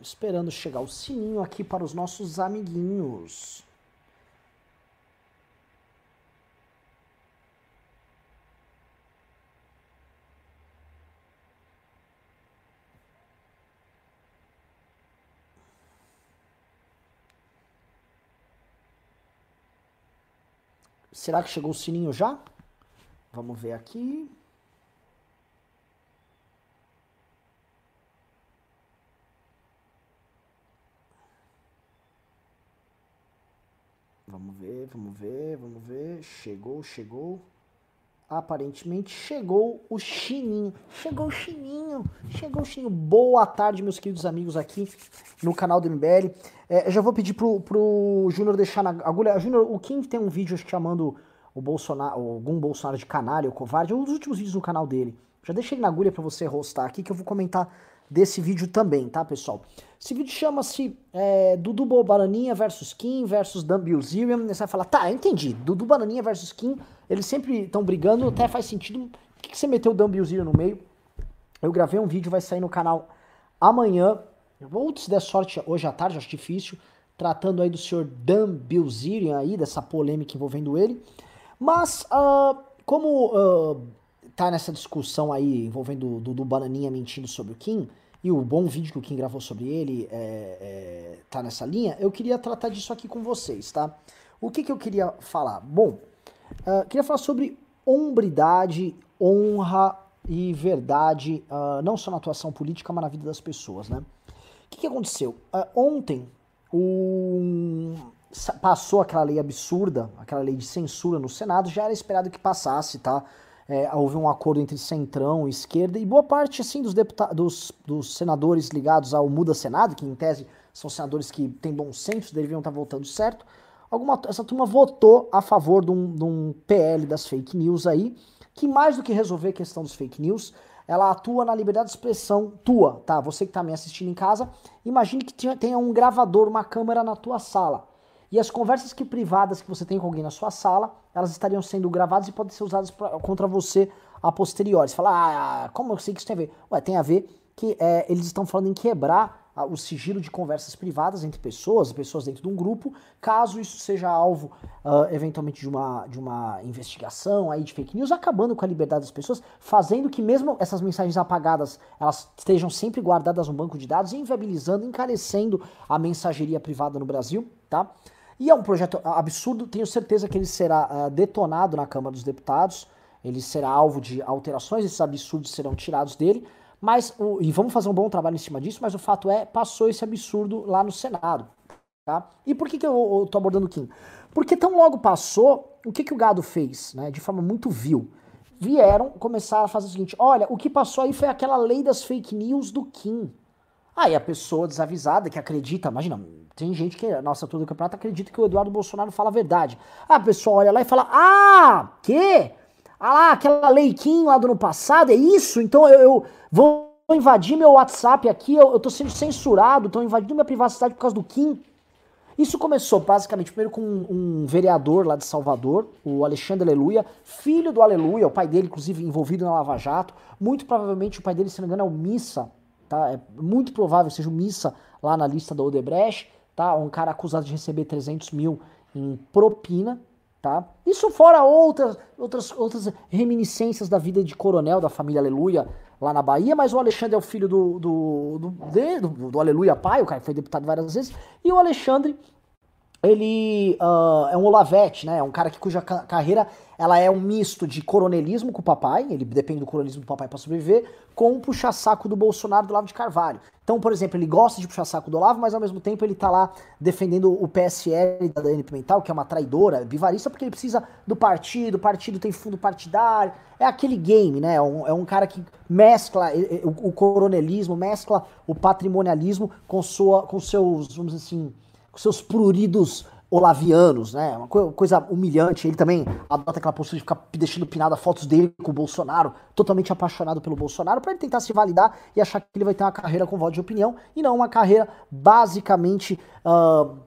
Esperando chegar o sininho aqui para os nossos amiguinhos. Será que chegou o sininho já? Vamos ver aqui. Vamos ver, vamos ver, vamos ver. Chegou, chegou. Aparentemente chegou o Chininho. Chegou o Chininho. Chegou o Chininho. Boa tarde, meus queridos amigos aqui no canal do MBL. É, já vou pedir pro, pro Júnior deixar na agulha. Júnior, o Kim tem um vídeo chamando o Bolsonaro, algum Bolsonaro de canalha ou covarde, um dos últimos vídeos no canal dele. Já deixei na agulha para você rostar aqui que eu vou comentar desse vídeo também, tá, pessoal? Esse vídeo chama-se é, Dudu Bananinha versus Kim versus Dan Bilzerian. Você vai falar, tá, entendi. Dudu Bananinha versus Kim, eles sempre estão brigando, até faz sentido. Por que, que você meteu o Dan Bilzerian no meio? Eu gravei um vídeo, vai sair no canal amanhã. Ou se der sorte hoje à tarde, acho difícil. Tratando aí do senhor Dan Bilzerian aí, dessa polêmica envolvendo ele. Mas, uh, como uh, tá nessa discussão aí envolvendo o Dudu Bananinha mentindo sobre o Kim, e o bom vídeo que o Kim gravou sobre ele é, é, tá nessa linha, eu queria tratar disso aqui com vocês, tá? O que, que eu queria falar? Bom, uh, queria falar sobre hombridade, honra e verdade, uh, não só na atuação política, mas na vida das pessoas, né? O que, que aconteceu? Uh, ontem, um, passou aquela lei absurda, aquela lei de censura no Senado, já era esperado que passasse, tá? É, houve um acordo entre centrão e esquerda, e boa parte assim dos, dos, dos senadores ligados ao Muda Senado, que em tese são senadores que têm bom senso, deveriam estar votando certo, alguma, essa turma votou a favor de um, de um PL das fake news aí, que mais do que resolver a questão dos fake news, ela atua na liberdade de expressão tua, tá? Você que está me assistindo em casa, imagine que tenha um gravador, uma câmera na tua sala. E as conversas que privadas que você tem com alguém na sua sala, elas estariam sendo gravadas e podem ser usadas pra, contra você a posteriori. Você fala, ah, como eu sei que isso tem a ver? Ué, tem a ver que é, eles estão falando em quebrar o sigilo de conversas privadas entre pessoas, pessoas dentro de um grupo, caso isso seja alvo, uh, eventualmente, de uma, de uma investigação aí de fake news, acabando com a liberdade das pessoas, fazendo que mesmo essas mensagens apagadas, elas estejam sempre guardadas no banco de dados, inviabilizando, encarecendo a mensageria privada no Brasil, tá? E é um projeto absurdo, tenho certeza que ele será uh, detonado na Câmara dos Deputados, ele será alvo de alterações, esses absurdos serão tirados dele, mas, o, e vamos fazer um bom trabalho em cima disso, mas o fato é, passou esse absurdo lá no Senado. Tá? E por que, que eu, tô abordando o Kim? Porque tão logo passou, o que, que o gado fez, né, de forma muito vil? Vieram começar a fazer o seguinte: olha, o que passou aí foi aquela lei das fake news do Kim. Aí a pessoa desavisada que acredita, imagina, tem gente que, nossa turma do campeonato, acredita que o Eduardo Bolsonaro fala a verdade. Ah, a pessoa olha lá e fala: Ah, que? Ah lá, aquela leiquinho lá do ano passado, é isso? Então eu, eu vou invadir meu WhatsApp aqui, eu, eu tô sendo censurado, estão invadindo minha privacidade por causa do Kim. Isso começou basicamente primeiro com um, um, vereador lá de Salvador, o Alexandre Aleluia, filho do Aleluia, o pai dele, inclusive, envolvido na Lava Jato. Muito provavelmente o pai dele, se não me engano, é o Missa, tá? É muito provável seja o Missa lá na lista da Odebrecht, tá? Um cara acusado de receber 300 mil em propina, tá? Isso fora outras, outras, outras reminiscências da vida de coronel da família Aleluia lá na Bahia, mas o Alexandre é o filho do, do, do, do, do Aleluia pai, o cara foi deputado várias vezes, e o Alexandre ele uh, é um Olavete, né? É um cara que, cuja ca carreira ela é um misto de coronelismo com o papai, ele depende do coronelismo do papai para sobreviver, com o puxa-saco do Bolsonaro do Olavo de Carvalho. Então, por exemplo, ele gosta de puxar saco do Olavo, mas ao mesmo tempo ele tá lá defendendo o PSL da Dani Pimental, que é uma traidora, bivarista, porque ele precisa do partido, o partido tem fundo partidário. É aquele game, né? É um, é um cara que mescla o, o coronelismo, mescla o patrimonialismo com, sua, com seus, vamos dizer assim, com seus pruridos olavianos, né? Uma coisa humilhante. Ele também adota aquela postura de ficar deixando pinada fotos dele com o Bolsonaro, totalmente apaixonado pelo Bolsonaro, para ele tentar se validar e achar que ele vai ter uma carreira com voto de opinião e não uma carreira basicamente. Uh,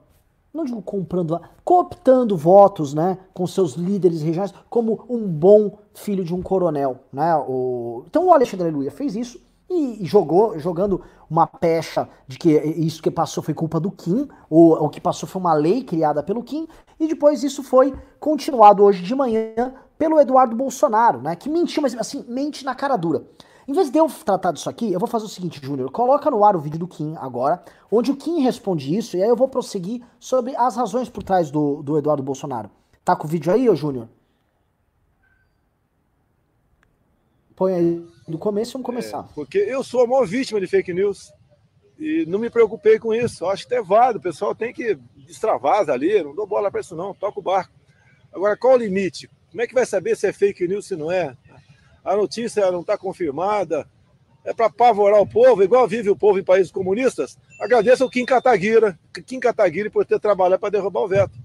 não digo comprando, cooptando votos, né, com seus líderes regionais, como um bom filho de um coronel, né? O... Então o Alexandre Aleluia fez isso, e jogou, jogando uma pecha de que isso que passou foi culpa do Kim, ou o que passou foi uma lei criada pelo Kim, e depois isso foi continuado hoje de manhã pelo Eduardo Bolsonaro, né? Que mentiu, mas assim, mente na cara dura. Em vez de eu tratar disso aqui, eu vou fazer o seguinte, Júnior, coloca no ar o vídeo do Kim agora, onde o Kim responde isso, e aí eu vou prosseguir sobre as razões por trás do, do Eduardo Bolsonaro. Tá com o vídeo aí, ô Júnior? Põe aí do começo vamos começar. É, porque eu sou a maior vítima de fake news e não me preocupei com isso. Eu acho que é válido, o pessoal tem que destravar ali, não dou bola para isso não, toca o barco. Agora, qual o limite? Como é que vai saber se é fake news se não é? a notícia não está confirmada, é para apavorar o povo, igual vive o povo em países comunistas. Agradeço ao Kim Kataguira, Kim Kataguiri por ter trabalhado para derrubar o veto.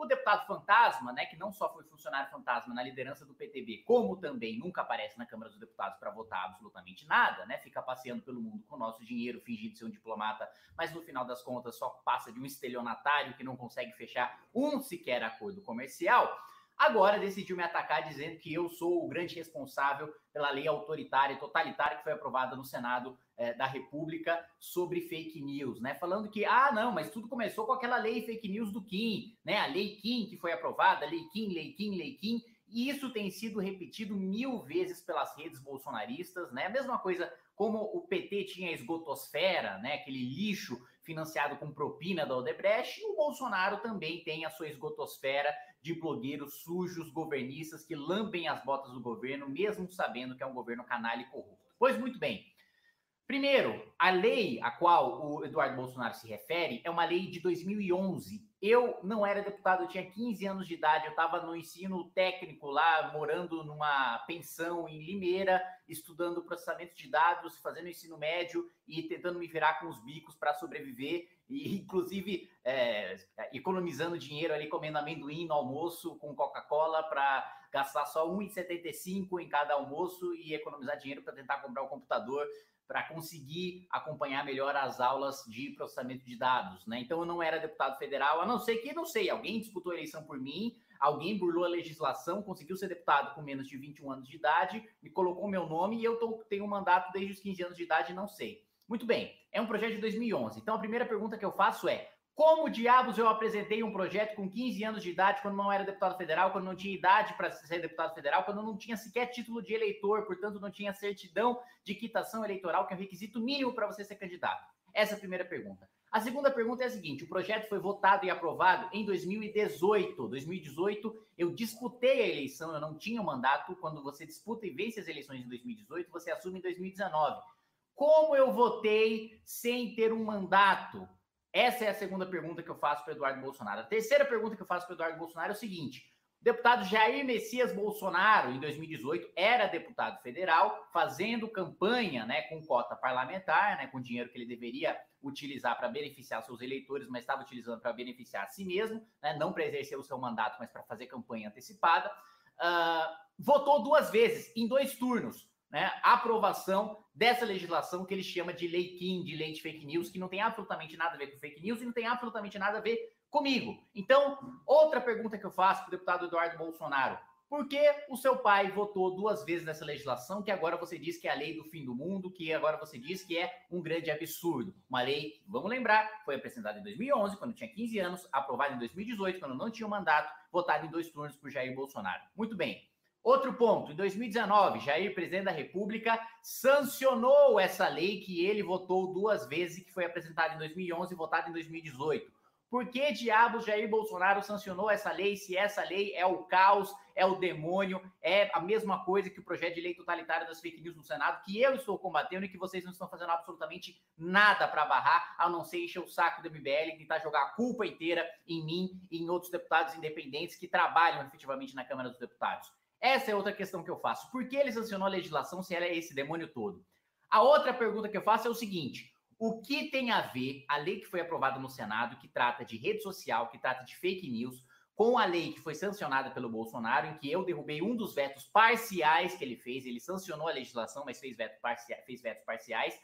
O deputado fantasma, né, que não só foi funcionário fantasma na liderança do PTB, como também nunca aparece na Câmara dos Deputados para votar absolutamente nada, né, fica passeando pelo mundo com o nosso dinheiro, fingindo ser um diplomata, mas no final das contas só passa de um estelionatário que não consegue fechar um sequer acordo comercial agora decidiu me atacar dizendo que eu sou o grande responsável pela lei autoritária e totalitária que foi aprovada no Senado é, da República sobre fake news, né? Falando que, ah, não, mas tudo começou com aquela lei fake news do Kim, né? A lei Kim que foi aprovada, lei Kim, lei Kim, lei Kim, e isso tem sido repetido mil vezes pelas redes bolsonaristas, né? A mesma coisa como o PT tinha a esgotosfera, né? Aquele lixo financiado com propina da Odebrecht, o Bolsonaro também tem a sua esgotosfera de blogueiros sujos, governistas, que lambem as botas do governo, mesmo sabendo que é um governo canalha e corrupto. Pois muito bem. Primeiro, a lei a qual o Eduardo Bolsonaro se refere é uma lei de 2011. Eu não era deputado, eu tinha 15 anos de idade, eu estava no ensino técnico lá, morando numa pensão em Limeira, estudando processamento de dados, fazendo ensino médio e tentando me virar com os bicos para sobreviver e inclusive é, economizando dinheiro ali comendo amendoim no almoço com Coca-Cola para gastar só 1,75 em cada almoço e economizar dinheiro para tentar comprar o um computador para conseguir acompanhar melhor as aulas de processamento de dados, né? Então eu não era deputado federal, a não ser que, não sei, alguém disputou a eleição por mim, alguém burlou a legislação, conseguiu ser deputado com menos de 21 anos de idade, me colocou meu nome e eu tô, tenho um mandato desde os 15 anos de idade, não sei. Muito bem, é um projeto de 2011. Então a primeira pergunta que eu faço é: como diabos eu apresentei um projeto com 15 anos de idade, quando não era deputado federal, quando não tinha idade para ser deputado federal, quando não tinha sequer título de eleitor, portanto não tinha certidão de quitação eleitoral, que é um requisito mínimo para você ser candidato? Essa é a primeira pergunta. A segunda pergunta é a seguinte: o projeto foi votado e aprovado em 2018. 2018, eu disputei a eleição, eu não tinha o um mandato. Quando você disputa e vence as eleições em 2018, você assume em 2019. Como eu votei sem ter um mandato? Essa é a segunda pergunta que eu faço para Eduardo Bolsonaro. A terceira pergunta que eu faço para Eduardo Bolsonaro é o seguinte: o deputado Jair Messias Bolsonaro, em 2018, era deputado federal, fazendo campanha né, com cota parlamentar, né, com dinheiro que ele deveria utilizar para beneficiar seus eleitores, mas estava utilizando para beneficiar a si mesmo, né, não para exercer o seu mandato, mas para fazer campanha antecipada. Uh, votou duas vezes, em dois turnos né, a aprovação dessa legislação que ele chama de lei Kim, de lei de fake news, que não tem absolutamente nada a ver com fake news e não tem absolutamente nada a ver comigo. Então, outra pergunta que eu faço para o deputado Eduardo Bolsonaro. Por que o seu pai votou duas vezes nessa legislação que agora você diz que é a lei do fim do mundo, que agora você diz que é um grande absurdo? Uma lei, vamos lembrar, foi apresentada em 2011, quando tinha 15 anos, aprovada em 2018, quando não tinha um mandato, votada em dois turnos por Jair Bolsonaro. Muito bem. Outro ponto, em 2019, Jair, presidente da República, sancionou essa lei que ele votou duas vezes e que foi apresentada em 2011 e votada em 2018. Por que diabos Jair Bolsonaro sancionou essa lei se essa lei é o caos, é o demônio, é a mesma coisa que o projeto de lei totalitário das fake news no Senado, que eu estou combatendo e que vocês não estão fazendo absolutamente nada para barrar, a não ser encher o saco do MBL e tentar jogar a culpa inteira em mim e em outros deputados independentes que trabalham efetivamente na Câmara dos Deputados. Essa é outra questão que eu faço. Por que ele sancionou a legislação se ela é esse demônio todo? A outra pergunta que eu faço é o seguinte: o que tem a ver a lei que foi aprovada no Senado, que trata de rede social, que trata de fake news, com a lei que foi sancionada pelo Bolsonaro, em que eu derrubei um dos vetos parciais que ele fez? Ele sancionou a legislação, mas fez, veto parcia fez vetos parciais.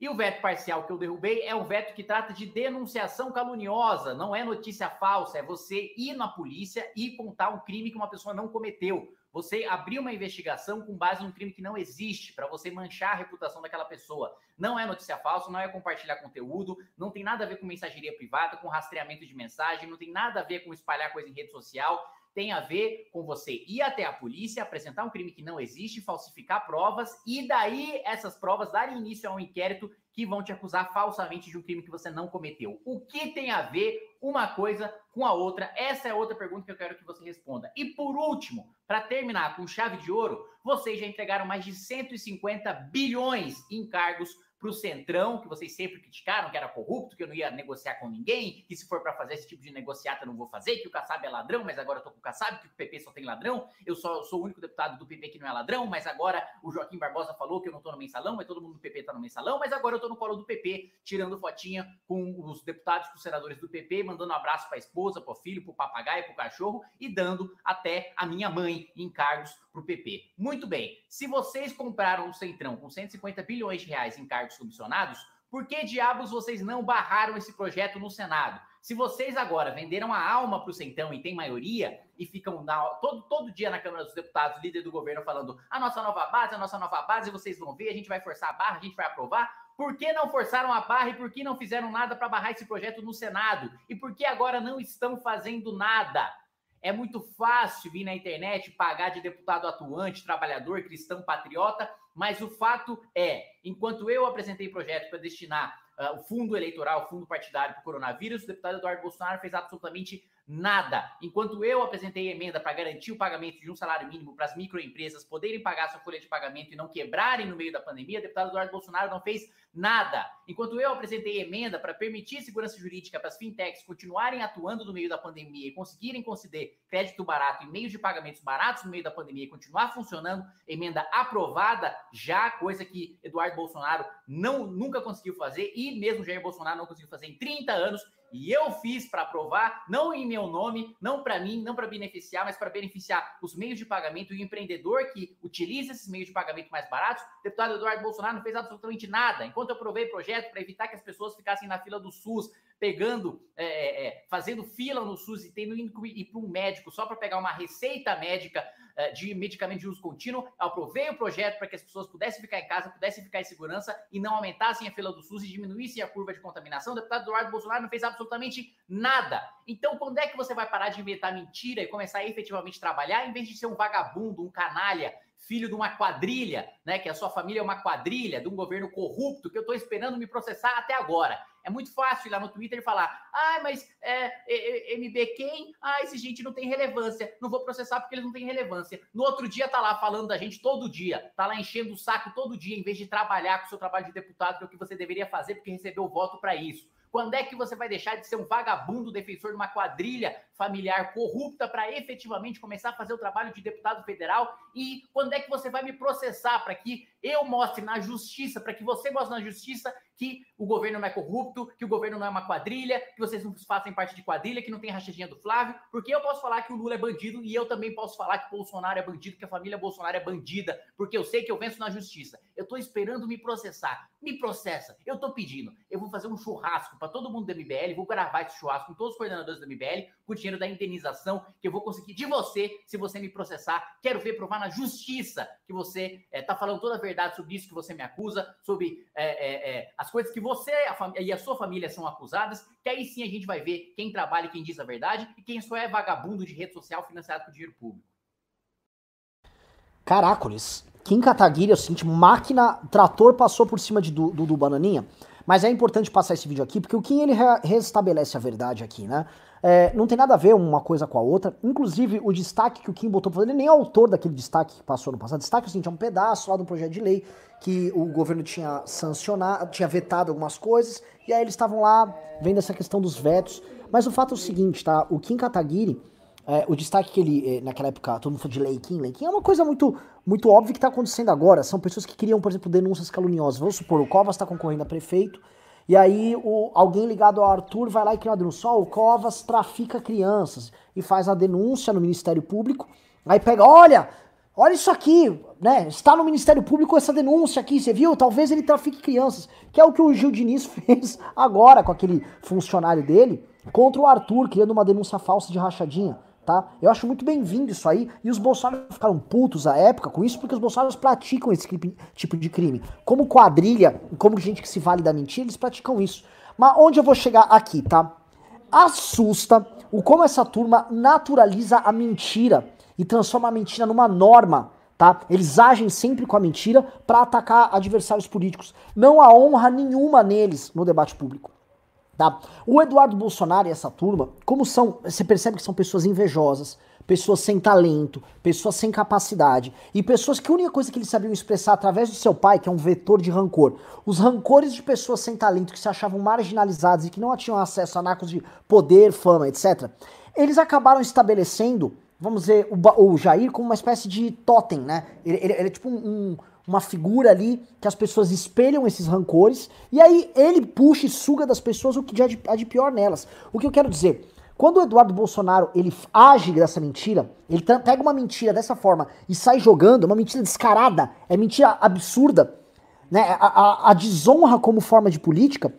E o veto parcial que eu derrubei é o veto que trata de denunciação caluniosa, não é notícia falsa, é você ir na polícia e contar um crime que uma pessoa não cometeu. Você abrir uma investigação com base num crime que não existe, para você manchar a reputação daquela pessoa. Não é notícia falsa, não é compartilhar conteúdo, não tem nada a ver com mensageria privada, com rastreamento de mensagem, não tem nada a ver com espalhar coisa em rede social tem a ver com você ir até a polícia, apresentar um crime que não existe, falsificar provas e daí essas provas darem início a um inquérito que vão te acusar falsamente de um crime que você não cometeu. O que tem a ver uma coisa com a outra? Essa é outra pergunta que eu quero que você responda. E por último, para terminar com chave de ouro, vocês já entregaram mais de 150 bilhões em cargos para o Centrão, que vocês sempre criticaram, que era corrupto, que eu não ia negociar com ninguém, que se for para fazer esse tipo de negociata eu não vou fazer, que o Kassab é ladrão, mas agora eu tô com o Kassab, que o PP só tem ladrão, eu só sou o único deputado do PP que não é ladrão, mas agora o Joaquim Barbosa falou que eu não tô no mensalão, mas todo mundo do PP tá no mensalão, mas agora eu tô no colo do PP, tirando fotinha com os deputados, com os senadores do PP, mandando um abraço para a esposa, para o filho, para o papagaio, para o cachorro e dando até a minha mãe em cargos para o PP. Muito bem, se vocês compraram o Centrão com 150 bilhões de reais em cargos comissionados, por que diabos vocês não barraram esse projeto no Senado? Se vocês agora venderam a alma para o Centrão e tem maioria e ficam na, todo, todo dia na Câmara dos Deputados, líder do governo, falando a nossa nova base, a nossa nova base, vocês vão ver, a gente vai forçar a barra, a gente vai aprovar. Por que não forçaram a barra e por que não fizeram nada para barrar esse projeto no Senado? E por que agora não estão fazendo nada? É muito fácil vir na internet pagar de deputado atuante, trabalhador, cristão, patriota, mas o fato é, enquanto eu apresentei projeto para destinar uh, o fundo eleitoral, o fundo partidário para o coronavírus, o deputado Eduardo Bolsonaro fez absolutamente nada. Enquanto eu apresentei emenda para garantir o pagamento de um salário mínimo para as microempresas poderem pagar sua folha de pagamento e não quebrarem no meio da pandemia, o deputado Eduardo Bolsonaro não fez nada. Enquanto eu apresentei emenda para permitir segurança jurídica para as fintechs continuarem atuando no meio da pandemia e conseguirem conceder crédito barato e meios de pagamentos baratos no meio da pandemia e continuar funcionando, emenda aprovada já, coisa que Eduardo Bolsonaro não nunca conseguiu fazer e mesmo Jair Bolsonaro não conseguiu fazer em 30 anos e eu fiz para aprovar, não em meu nome, não para mim, não para beneficiar, mas para beneficiar os meios de pagamento e o empreendedor que utiliza esses meios de pagamento mais baratos. O deputado Eduardo Bolsonaro não fez absolutamente nada. Enquanto eu aprovei projeto para evitar que as pessoas ficassem na fila do SUS, pegando, é, é, é fazendo fila no SUS e tendo que ir para um médico só para pegar uma receita médica de medicamento de uso contínuo. Eu aprovei o projeto para que as pessoas pudessem ficar em casa, pudessem ficar em segurança e não aumentassem a fila do SUS e diminuíssem a curva de contaminação. O deputado Eduardo Bolsonaro não fez absolutamente nada. Então, quando é que você vai parar de inventar mentira e começar a efetivamente trabalhar, em vez de ser um vagabundo, um canalha, filho de uma quadrilha, né? Que a sua família é uma quadrilha, de um governo corrupto, que eu estou esperando me processar até agora. É muito fácil ir lá no Twitter e falar: ah, mas é, é, é MB quem? Ah, esse gente não tem relevância. Não vou processar porque eles não têm relevância. No outro dia tá lá falando da gente todo dia, tá lá enchendo o saco todo dia, em vez de trabalhar com o seu trabalho de deputado, que é o que você deveria fazer, porque recebeu voto para isso. Quando é que você vai deixar de ser um vagabundo defensor de uma quadrilha familiar corrupta para efetivamente começar a fazer o trabalho de deputado federal? E quando é que você vai me processar para que eu mostre na justiça, para que você mostre na justiça que o governo não é corrupto, que o governo não é uma quadrilha, que vocês não fazem parte de quadrilha, que não tem rachadinha do Flávio, porque eu posso falar que o Lula é bandido e eu também posso falar que o Bolsonaro é bandido, que a família Bolsonaro é bandida, porque eu sei que eu venço na justiça. Eu tô esperando me processar. Me processa. Eu tô pedindo. Eu vou fazer um churrasco para todo mundo da MBL, vou gravar esse churrasco com todos os coordenadores da MBL, com o dinheiro da indenização que eu vou conseguir de você se você me processar. Quero ver provar na justiça que você é, tá falando toda a verdade sobre isso que você me acusa, sobre é, é, as coisas que você a e a sua família são acusadas, que aí sim a gente vai ver quem trabalha e quem diz a verdade e quem só é vagabundo de rede social financiado por dinheiro público. Caracoles. Kim Kataguiri, eu sinto máquina, trator passou por cima de, do, do, do, Bananinha. Mas é importante passar esse vídeo aqui, porque o Kim ele restabelece a verdade aqui, né? É, não tem nada a ver uma coisa com a outra. Inclusive, o destaque que o Kim botou ele nem é autor daquele destaque que passou no passado. Destaque é o seguinte, é um pedaço lá do projeto de lei que o governo tinha sancionado, tinha vetado algumas coisas, e aí eles estavam lá vendo essa questão dos vetos. Mas o fato é o seguinte, tá? O Kim Kataguiri, é, o destaque que ele, é, naquela época, todo mundo falou de Lei Kim, Lei Kim, é uma coisa muito, muito óbvia que está acontecendo agora. São pessoas que queriam, por exemplo, denúncias caluniosas. Vamos supor, o Covas está concorrendo a prefeito, e aí o, alguém ligado ao Arthur vai lá e cria uma denúncia. Oh, o Covas trafica crianças e faz a denúncia no Ministério Público. Aí pega, olha, olha isso aqui, né? Está no Ministério Público essa denúncia aqui, você viu? Talvez ele trafique crianças. Que é o que o Gil Diniz fez agora com aquele funcionário dele contra o Arthur, criando uma denúncia falsa de rachadinha. Tá? Eu acho muito bem-vindo isso aí. E os Bolsonaro ficaram putos à época com isso, porque os Bolsonaros praticam esse tipo de crime. Como quadrilha, como gente que se vale da mentira, eles praticam isso. Mas onde eu vou chegar aqui, tá? Assusta o como essa turma naturaliza a mentira e transforma a mentira numa norma, tá? Eles agem sempre com a mentira para atacar adversários políticos. Não há honra nenhuma neles no debate público. Tá? O Eduardo Bolsonaro e essa turma, como são, você percebe que são pessoas invejosas, pessoas sem talento, pessoas sem capacidade e pessoas que a única coisa que eles sabiam expressar através do seu pai, que é um vetor de rancor, os rancores de pessoas sem talento que se achavam marginalizadas e que não tinham acesso a nacos de poder, fama, etc. Eles acabaram estabelecendo, vamos dizer, o, o Jair como uma espécie de totem, né? Ele, ele, ele é tipo um, um uma figura ali que as pessoas espelham esses rancores e aí ele puxa e suga das pessoas o que há de pior nelas. O que eu quero dizer, quando o Eduardo Bolsonaro ele age dessa mentira, ele pega uma mentira dessa forma e sai jogando, uma mentira descarada, é mentira absurda, né? A, a, a desonra como forma de política.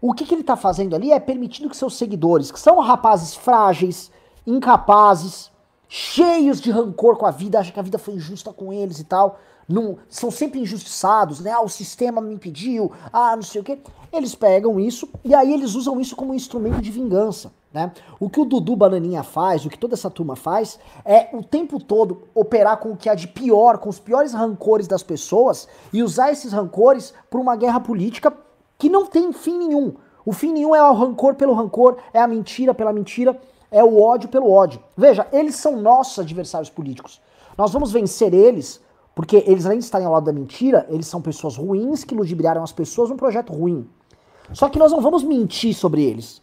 O que, que ele está fazendo ali é permitindo que seus seguidores, que são rapazes frágeis, incapazes, cheios de rancor com a vida, acham que a vida foi injusta com eles e tal, não, são sempre injustiçados, né? Ah, o sistema me impediu, ah, não sei o quê. Eles pegam isso e aí eles usam isso como um instrumento de vingança, né? O que o Dudu Bananinha faz, o que toda essa turma faz, é o tempo todo operar com o que há de pior, com os piores rancores das pessoas e usar esses rancores para uma guerra política que não tem fim nenhum. O fim nenhum é o rancor pelo rancor, é a mentira pela mentira, é o ódio pelo ódio. Veja, eles são nossos adversários políticos. Nós vamos vencer eles porque eles, além de estarem ao lado da mentira, eles são pessoas ruins que ludibriaram as pessoas num projeto ruim. Só que nós não vamos mentir sobre eles.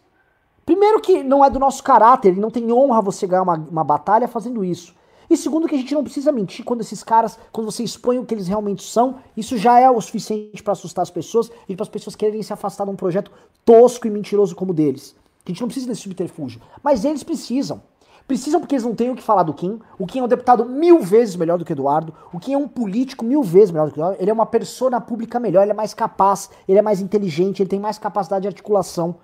Primeiro que não é do nosso caráter, não tem honra você ganhar uma, uma batalha fazendo isso. E segundo que a gente não precisa mentir quando esses caras, quando você expõe o que eles realmente são, isso já é o suficiente para assustar as pessoas e para as pessoas quererem se afastar de um projeto tosco e mentiroso como o deles. A gente não precisa desse subterfúgio. Mas eles precisam. Precisam porque eles não têm o que falar do Kim. O Kim é um deputado mil vezes melhor do que o Eduardo. O Kim é um político mil vezes melhor do que o Eduardo. Ele é uma persona pública melhor, ele é mais capaz, ele é mais inteligente, ele tem mais capacidade de articulação.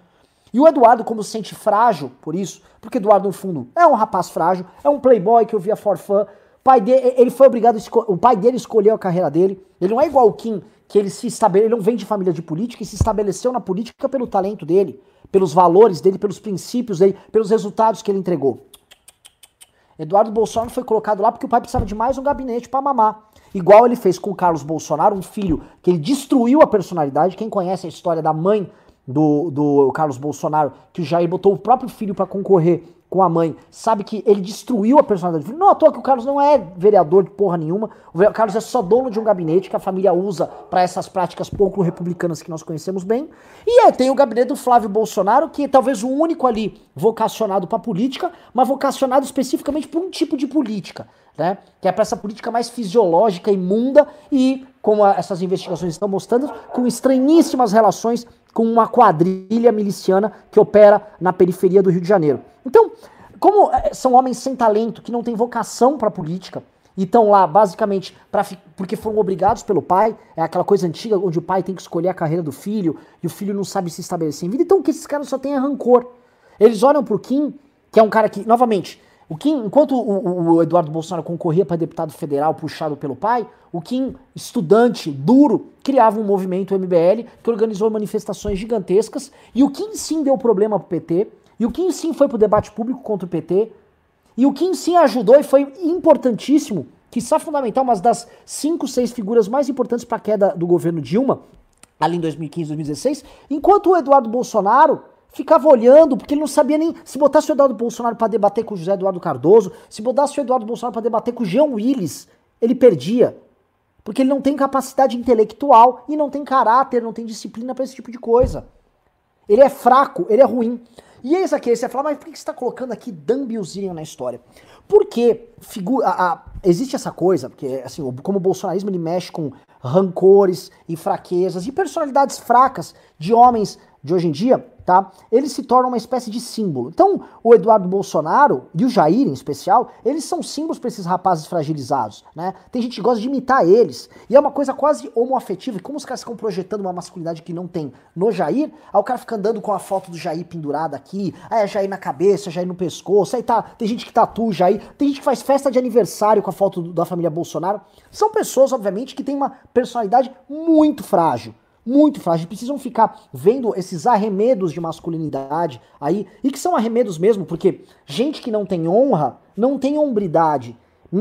E o Eduardo, como se sente frágil por isso, porque o Eduardo, no fundo, é um rapaz frágil, é um playboy que eu via fun. Pai dele, ele foi obrigado o pai dele escolheu a carreira dele. Ele não é igual o Kim, que ele se estabele, ele não vem de família de política e se estabeleceu na política pelo talento dele, pelos valores dele, pelos princípios dele, pelos resultados que ele entregou. Eduardo Bolsonaro foi colocado lá porque o pai precisava de mais um gabinete para mamar. Igual ele fez com o Carlos Bolsonaro, um filho que ele destruiu a personalidade. Quem conhece a história da mãe do, do Carlos Bolsonaro, que o Jair botou o próprio filho para concorrer com a mãe, sabe que ele destruiu a personalidade do filho. Não à toa que o Carlos não é vereador de porra nenhuma. O Carlos é só dono de um gabinete que a família usa para essas práticas pouco republicanas que nós conhecemos bem. E é, tem o gabinete do Flávio Bolsonaro, que é talvez o único ali vocacionado para política, mas vocacionado especificamente para um tipo de política, né? Que é para essa política mais fisiológica, imunda e, como essas investigações estão mostrando, com estranhíssimas relações com uma quadrilha miliciana que opera na periferia do Rio de Janeiro. Então, como eh, são homens sem talento, que não têm vocação para política, e estão lá basicamente pra, porque foram obrigados pelo pai, é aquela coisa antiga onde o pai tem que escolher a carreira do filho e o filho não sabe se estabelecer em vida, então que esses caras só têm é rancor. Eles olham pro Kim, que é um cara que, novamente, o Kim, enquanto o, o Eduardo Bolsonaro concorria para deputado federal puxado pelo pai, o Kim, estudante duro, criava um movimento MBL que organizou manifestações gigantescas e o Kim sim deu problema pro PT, e o Kim sim foi pro debate público contra o PT. E o Kim sim ajudou e foi importantíssimo, que está fundamental, uma das cinco, seis figuras mais importantes para a queda do governo Dilma, ali em 2015, 2016, enquanto o Eduardo Bolsonaro ficava olhando, porque ele não sabia nem se botasse o Eduardo Bolsonaro para debater com o José Eduardo Cardoso, se botasse o Eduardo Bolsonaro para debater com o Jean Willis, ele perdia. Porque ele não tem capacidade intelectual e não tem caráter, não tem disciplina para esse tipo de coisa. Ele é fraco, ele é ruim. E eis aqui, você vai falar, mas por que você está colocando aqui Dan Bilzerian na história? Porque figura, a, a, existe essa coisa, porque assim, como o bolsonarismo ele mexe com rancores e fraquezas e personalidades fracas de homens de hoje em dia, tá? Ele se torna uma espécie de símbolo. Então, o Eduardo Bolsonaro e o Jair, em especial, eles são símbolos para esses rapazes fragilizados, né? Tem gente que gosta de imitar eles. E é uma coisa quase homoafetiva. E como os caras ficam projetando uma masculinidade que não tem no Jair, aí o cara fica andando com a foto do Jair pendurada aqui, aí é Jair na cabeça, Jair no pescoço, aí tá, tem gente que tatua o Jair, tem gente que faz festa de aniversário com a foto da família Bolsonaro. São pessoas, obviamente, que têm uma personalidade muito frágil muito frágeis, precisam ficar vendo esses arremedos de masculinidade aí, e que são arremedos mesmo, porque gente que não tem honra não tem hombridade.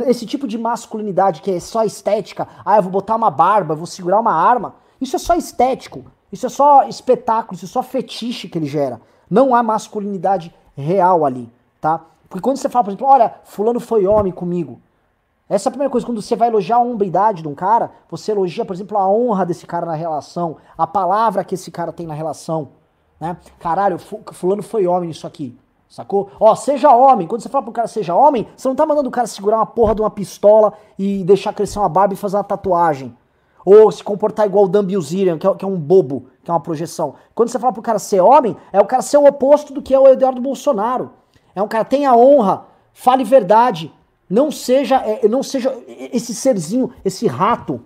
Esse tipo de masculinidade que é só estética, ah, eu vou botar uma barba, vou segurar uma arma, isso é só estético, isso é só espetáculo, isso é só fetiche que ele gera. Não há masculinidade real ali, tá? Porque quando você fala, por exemplo, olha, fulano foi homem comigo, essa é a primeira coisa, quando você vai elogiar a hombridade de um cara, você elogia, por exemplo, a honra desse cara na relação, a palavra que esse cara tem na relação, né? Caralho, fulano foi homem nisso aqui, sacou? Ó, seja homem, quando você fala pro cara seja homem, você não tá mandando o cara segurar uma porra de uma pistola e deixar crescer uma barba e fazer uma tatuagem. Ou se comportar igual o Dan Bilzerian, que, é, que é um bobo, que é uma projeção. Quando você fala pro cara ser homem, é o cara ser o oposto do que é o Eduardo Bolsonaro. É um cara, tenha honra, fale verdade, não seja, é, não seja esse serzinho, esse rato.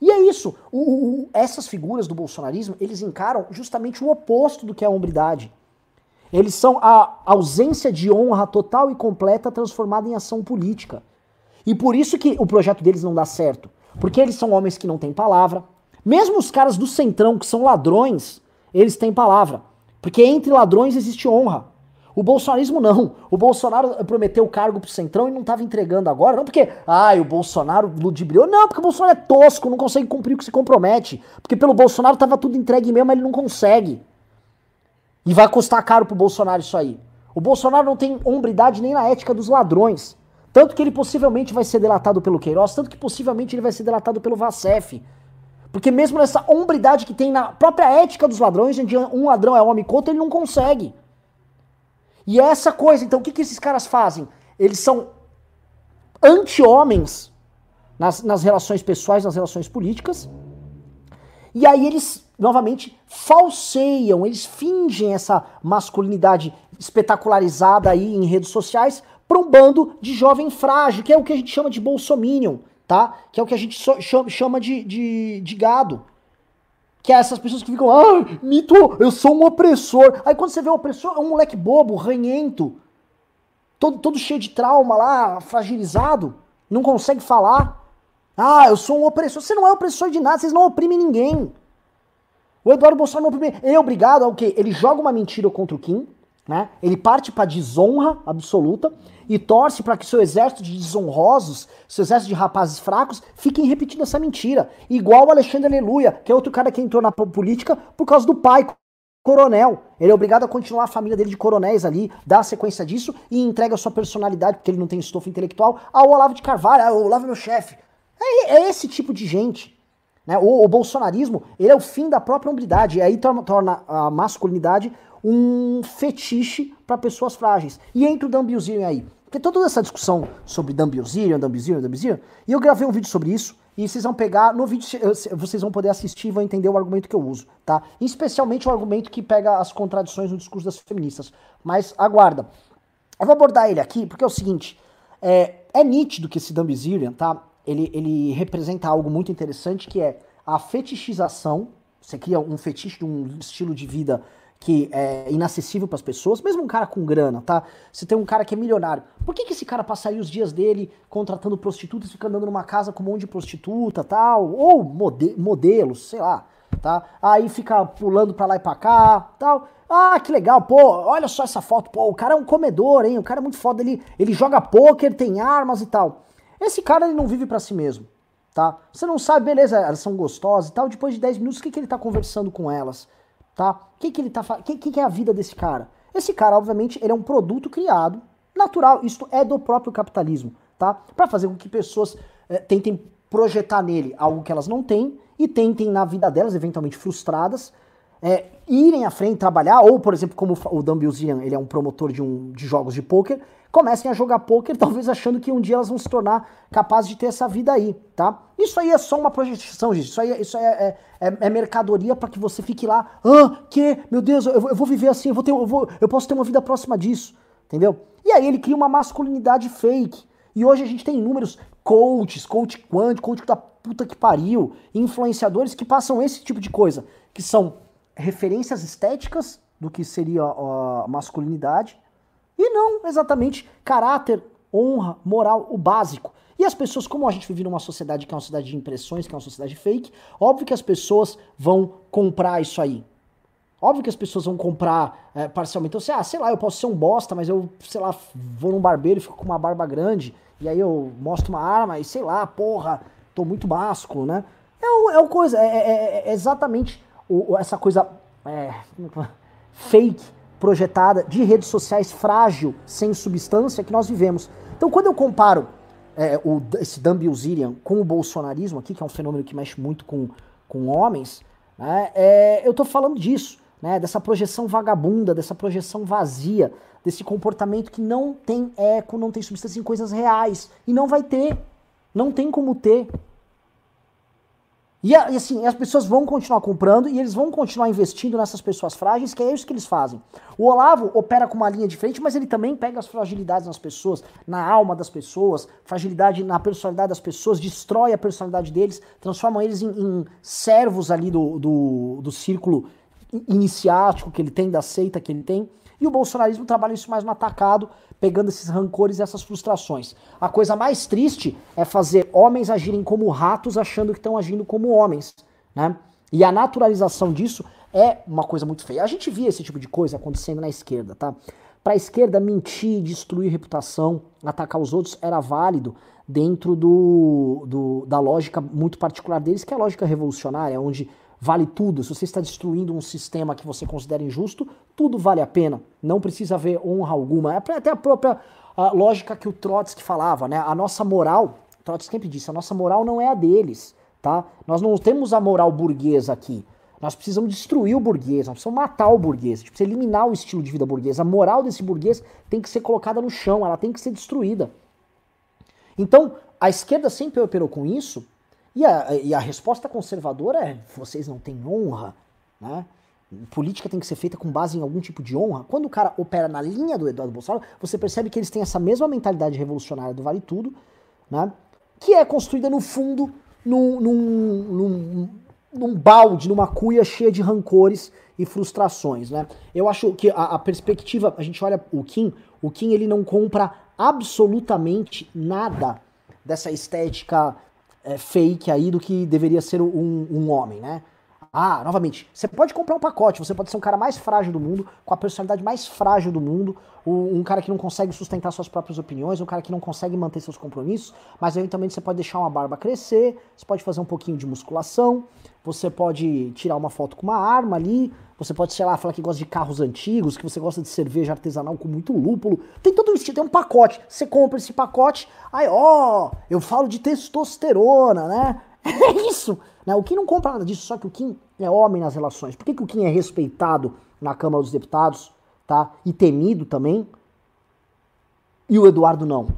E é isso. O, o, essas figuras do bolsonarismo, eles encaram justamente o oposto do que é a hombridade. Eles são a ausência de honra total e completa transformada em ação política. E por isso que o projeto deles não dá certo. Porque eles são homens que não têm palavra. Mesmo os caras do centrão, que são ladrões, eles têm palavra. Porque entre ladrões existe honra. O bolsonarismo não. O Bolsonaro prometeu o cargo pro Centrão e não estava entregando agora. Não porque, ai, o Bolsonaro ludibriou. Não, porque o Bolsonaro é tosco, não consegue cumprir o que se compromete. Porque pelo Bolsonaro tava tudo entregue mesmo, mas ele não consegue. E vai custar caro pro Bolsonaro isso aí. O Bolsonaro não tem hombridade nem na ética dos ladrões. Tanto que ele possivelmente vai ser delatado pelo Queiroz, tanto que possivelmente ele vai ser delatado pelo Vacef. Porque mesmo nessa hombridade que tem na própria ética dos ladrões, onde um ladrão é homem contra, ele não consegue. E é essa coisa, então o que, que esses caras fazem? Eles são anti-homens nas, nas relações pessoais, nas relações políticas. E aí eles, novamente, falseiam, eles fingem essa masculinidade espetacularizada aí em redes sociais para um bando de jovem frágil, que é o que a gente chama de bolsominion, tá? Que é o que a gente chama de, de, de gado. Que é essas pessoas que ficam, ah, mito, eu sou um opressor. Aí quando você vê o opressor, é um moleque bobo, ranhento, todo, todo cheio de trauma lá, fragilizado, não consegue falar. Ah, eu sou um opressor. Você não é opressor de nada, vocês não oprimem ninguém. O Eduardo Bolsonaro não oprime. É obrigado ao quê? Ele joga uma mentira contra o Kim, né? Ele parte para desonra absoluta e torce para que seu exército de desonrosos, seu exército de rapazes fracos, fiquem repetindo essa mentira. Igual o Alexandre Aleluia, que é outro cara que entrou na política por causa do pai, coronel. Ele é obrigado a continuar a família dele de coronéis ali, dar a sequência disso e entrega sua personalidade, porque ele não tem estofo intelectual, ao Olavo de Carvalho. Ah, o Olavo é meu chefe. É, é, esse tipo de gente. Né? O, o, bolsonarismo ele é o fim da própria hombridade, e aí torna, torna a masculinidade um fetiche para pessoas frágeis. E entra o Dan Bilzerian aí. Porque toda essa discussão sobre Dan Bilzerian, Dan Bilzerian, Dan Bilzerian, e eu gravei um vídeo sobre isso, e vocês vão pegar, no vídeo vocês vão poder assistir e vão entender o argumento que eu uso, tá? Especialmente o argumento que pega as contradições no discurso das feministas. Mas aguarda. Eu vou abordar ele aqui porque é o seguinte, é, é nítido que esse Dan Bilzerian, tá? Ele, ele representa algo muito interessante que é a fetichização, você cria um fetiche de um estilo de vida que é inacessível para as pessoas, mesmo um cara com grana, tá? Você tem um cara que é milionário. Por que, que esse cara passaria os dias dele contratando prostitutas, ficando andando numa casa com um monte de prostituta, tal, ou mode modelos, sei lá, tá? Aí fica pulando para lá e para cá, tal. Ah, que legal, pô, olha só essa foto, pô, o cara é um comedor, hein? O cara é muito foda, ele, ele joga pôquer, tem armas e tal. Esse cara, ele não vive para si mesmo, tá? Você não sabe, beleza, elas são gostosas e tal, depois de 10 minutos, o que, que ele tá conversando com elas? Tá? O que, que ele tá que, que, que é a vida desse cara? Esse cara, obviamente, ele é um produto criado, natural, isto é do próprio capitalismo, tá? Para fazer com que pessoas é, tentem projetar nele algo que elas não têm e tentem na vida delas, eventualmente frustradas, é, irem à frente trabalhar, ou, por exemplo, como o Dan Bilzerian, ele é um promotor de, um, de jogos de pôquer, comecem a jogar poker, talvez achando que um dia elas vão se tornar capazes de ter essa vida aí, tá? Isso aí é só uma projeção, gente. Isso aí, é, isso aí é, é, é mercadoria para que você fique lá, ah, que, meu Deus, eu, eu vou viver assim, eu, vou ter, eu, vou, eu posso ter uma vida próxima disso, entendeu? E aí ele cria uma masculinidade fake. E hoje a gente tem inúmeros coaches, coach quântico, coach da puta que pariu, influenciadores que passam esse tipo de coisa, que são referências estéticas do que seria a masculinidade e não exatamente caráter, honra, moral, o básico. E as pessoas, como a gente vive numa sociedade que é uma sociedade de impressões, que é uma sociedade fake, óbvio que as pessoas vão comprar isso aí. Óbvio que as pessoas vão comprar é, parcialmente. Então, você, ah, sei lá, eu posso ser um bosta, mas eu, sei lá, vou num barbeiro e fico com uma barba grande, e aí eu mostro uma arma e sei lá, porra, tô muito másculo, né? É o, é o coisa, é, é, é exatamente o, essa coisa é, fake, projetada, de redes sociais frágil, sem substância que nós vivemos. Então, quando eu comparo é, o, esse Dan Bilzerian com o bolsonarismo aqui, que é um fenômeno que mexe muito com, com homens, né, é, eu estou falando disso, né, dessa projeção vagabunda, dessa projeção vazia, desse comportamento que não tem eco, não tem substância em coisas reais. E não vai ter. Não tem como ter. E, assim, as pessoas vão continuar comprando e eles vão continuar investindo nessas pessoas frágeis, que é isso que eles fazem. O Olavo opera com uma linha de frente, mas ele também pega as fragilidades nas pessoas, na alma das pessoas, fragilidade na personalidade das pessoas, destrói a personalidade deles, transforma eles em, em servos ali do, do, do círculo iniciático que ele tem, da seita que ele tem. E o bolsonarismo trabalha isso mais no atacado, pegando esses rancores e essas frustrações. A coisa mais triste é fazer homens agirem como ratos achando que estão agindo como homens, né? E a naturalização disso é uma coisa muito feia. A gente via esse tipo de coisa acontecendo na esquerda, tá? Para a esquerda, mentir, destruir reputação, atacar os outros era válido dentro do, do, da lógica muito particular deles, que é a lógica revolucionária, onde vale tudo. Se você está destruindo um sistema que você considera injusto, tudo vale a pena. Não precisa haver honra alguma. É até a própria a lógica que o Trotsky falava, né? A nossa moral, Trotsky sempre disse, a nossa moral não é a deles, tá? Nós não temos a moral burguesa aqui. Nós precisamos destruir o burguês, nós precisamos matar o burguês, a gente precisa eliminar o estilo de vida burguês. A moral desse burguês tem que ser colocada no chão, ela tem que ser destruída. Então, a esquerda sempre operou com isso, e a, e a resposta conservadora é: vocês não têm honra, né? Política tem que ser feita com base em algum tipo de honra. Quando o cara opera na linha do Eduardo Bolsonaro, você percebe que eles têm essa mesma mentalidade revolucionária do Vale Tudo, né? Que é construída no fundo num, num, num, num balde, numa cuia cheia de rancores e frustrações, né? Eu acho que a, a, perspectiva, a gente olha o Kim, o Kim ele não compra absolutamente nada dessa estética é, fake aí do que deveria ser um, um homem, né? Ah, novamente, você pode comprar um pacote, você pode ser um cara mais frágil do mundo, com a personalidade mais frágil do mundo, um, cara que não consegue sustentar suas próprias opiniões, um cara que não consegue manter seus compromissos, mas eventualmente você pode deixar uma barba crescer, você pode fazer um pouquinho de musculação, você pode tirar uma foto com uma arma ali, você pode, sei lá, falar que gosta de carros antigos, que você gosta de cerveja artesanal com muito lúpulo. Tem todo isso, tem um pacote. Você compra esse pacote, aí, ó, eu falo de testosterona, né? É isso. Né? O Kim não compra nada disso, só que o Kim é homem nas relações. Por que, que o Kim é respeitado na Câmara dos Deputados, tá? E temido também? E o Eduardo não?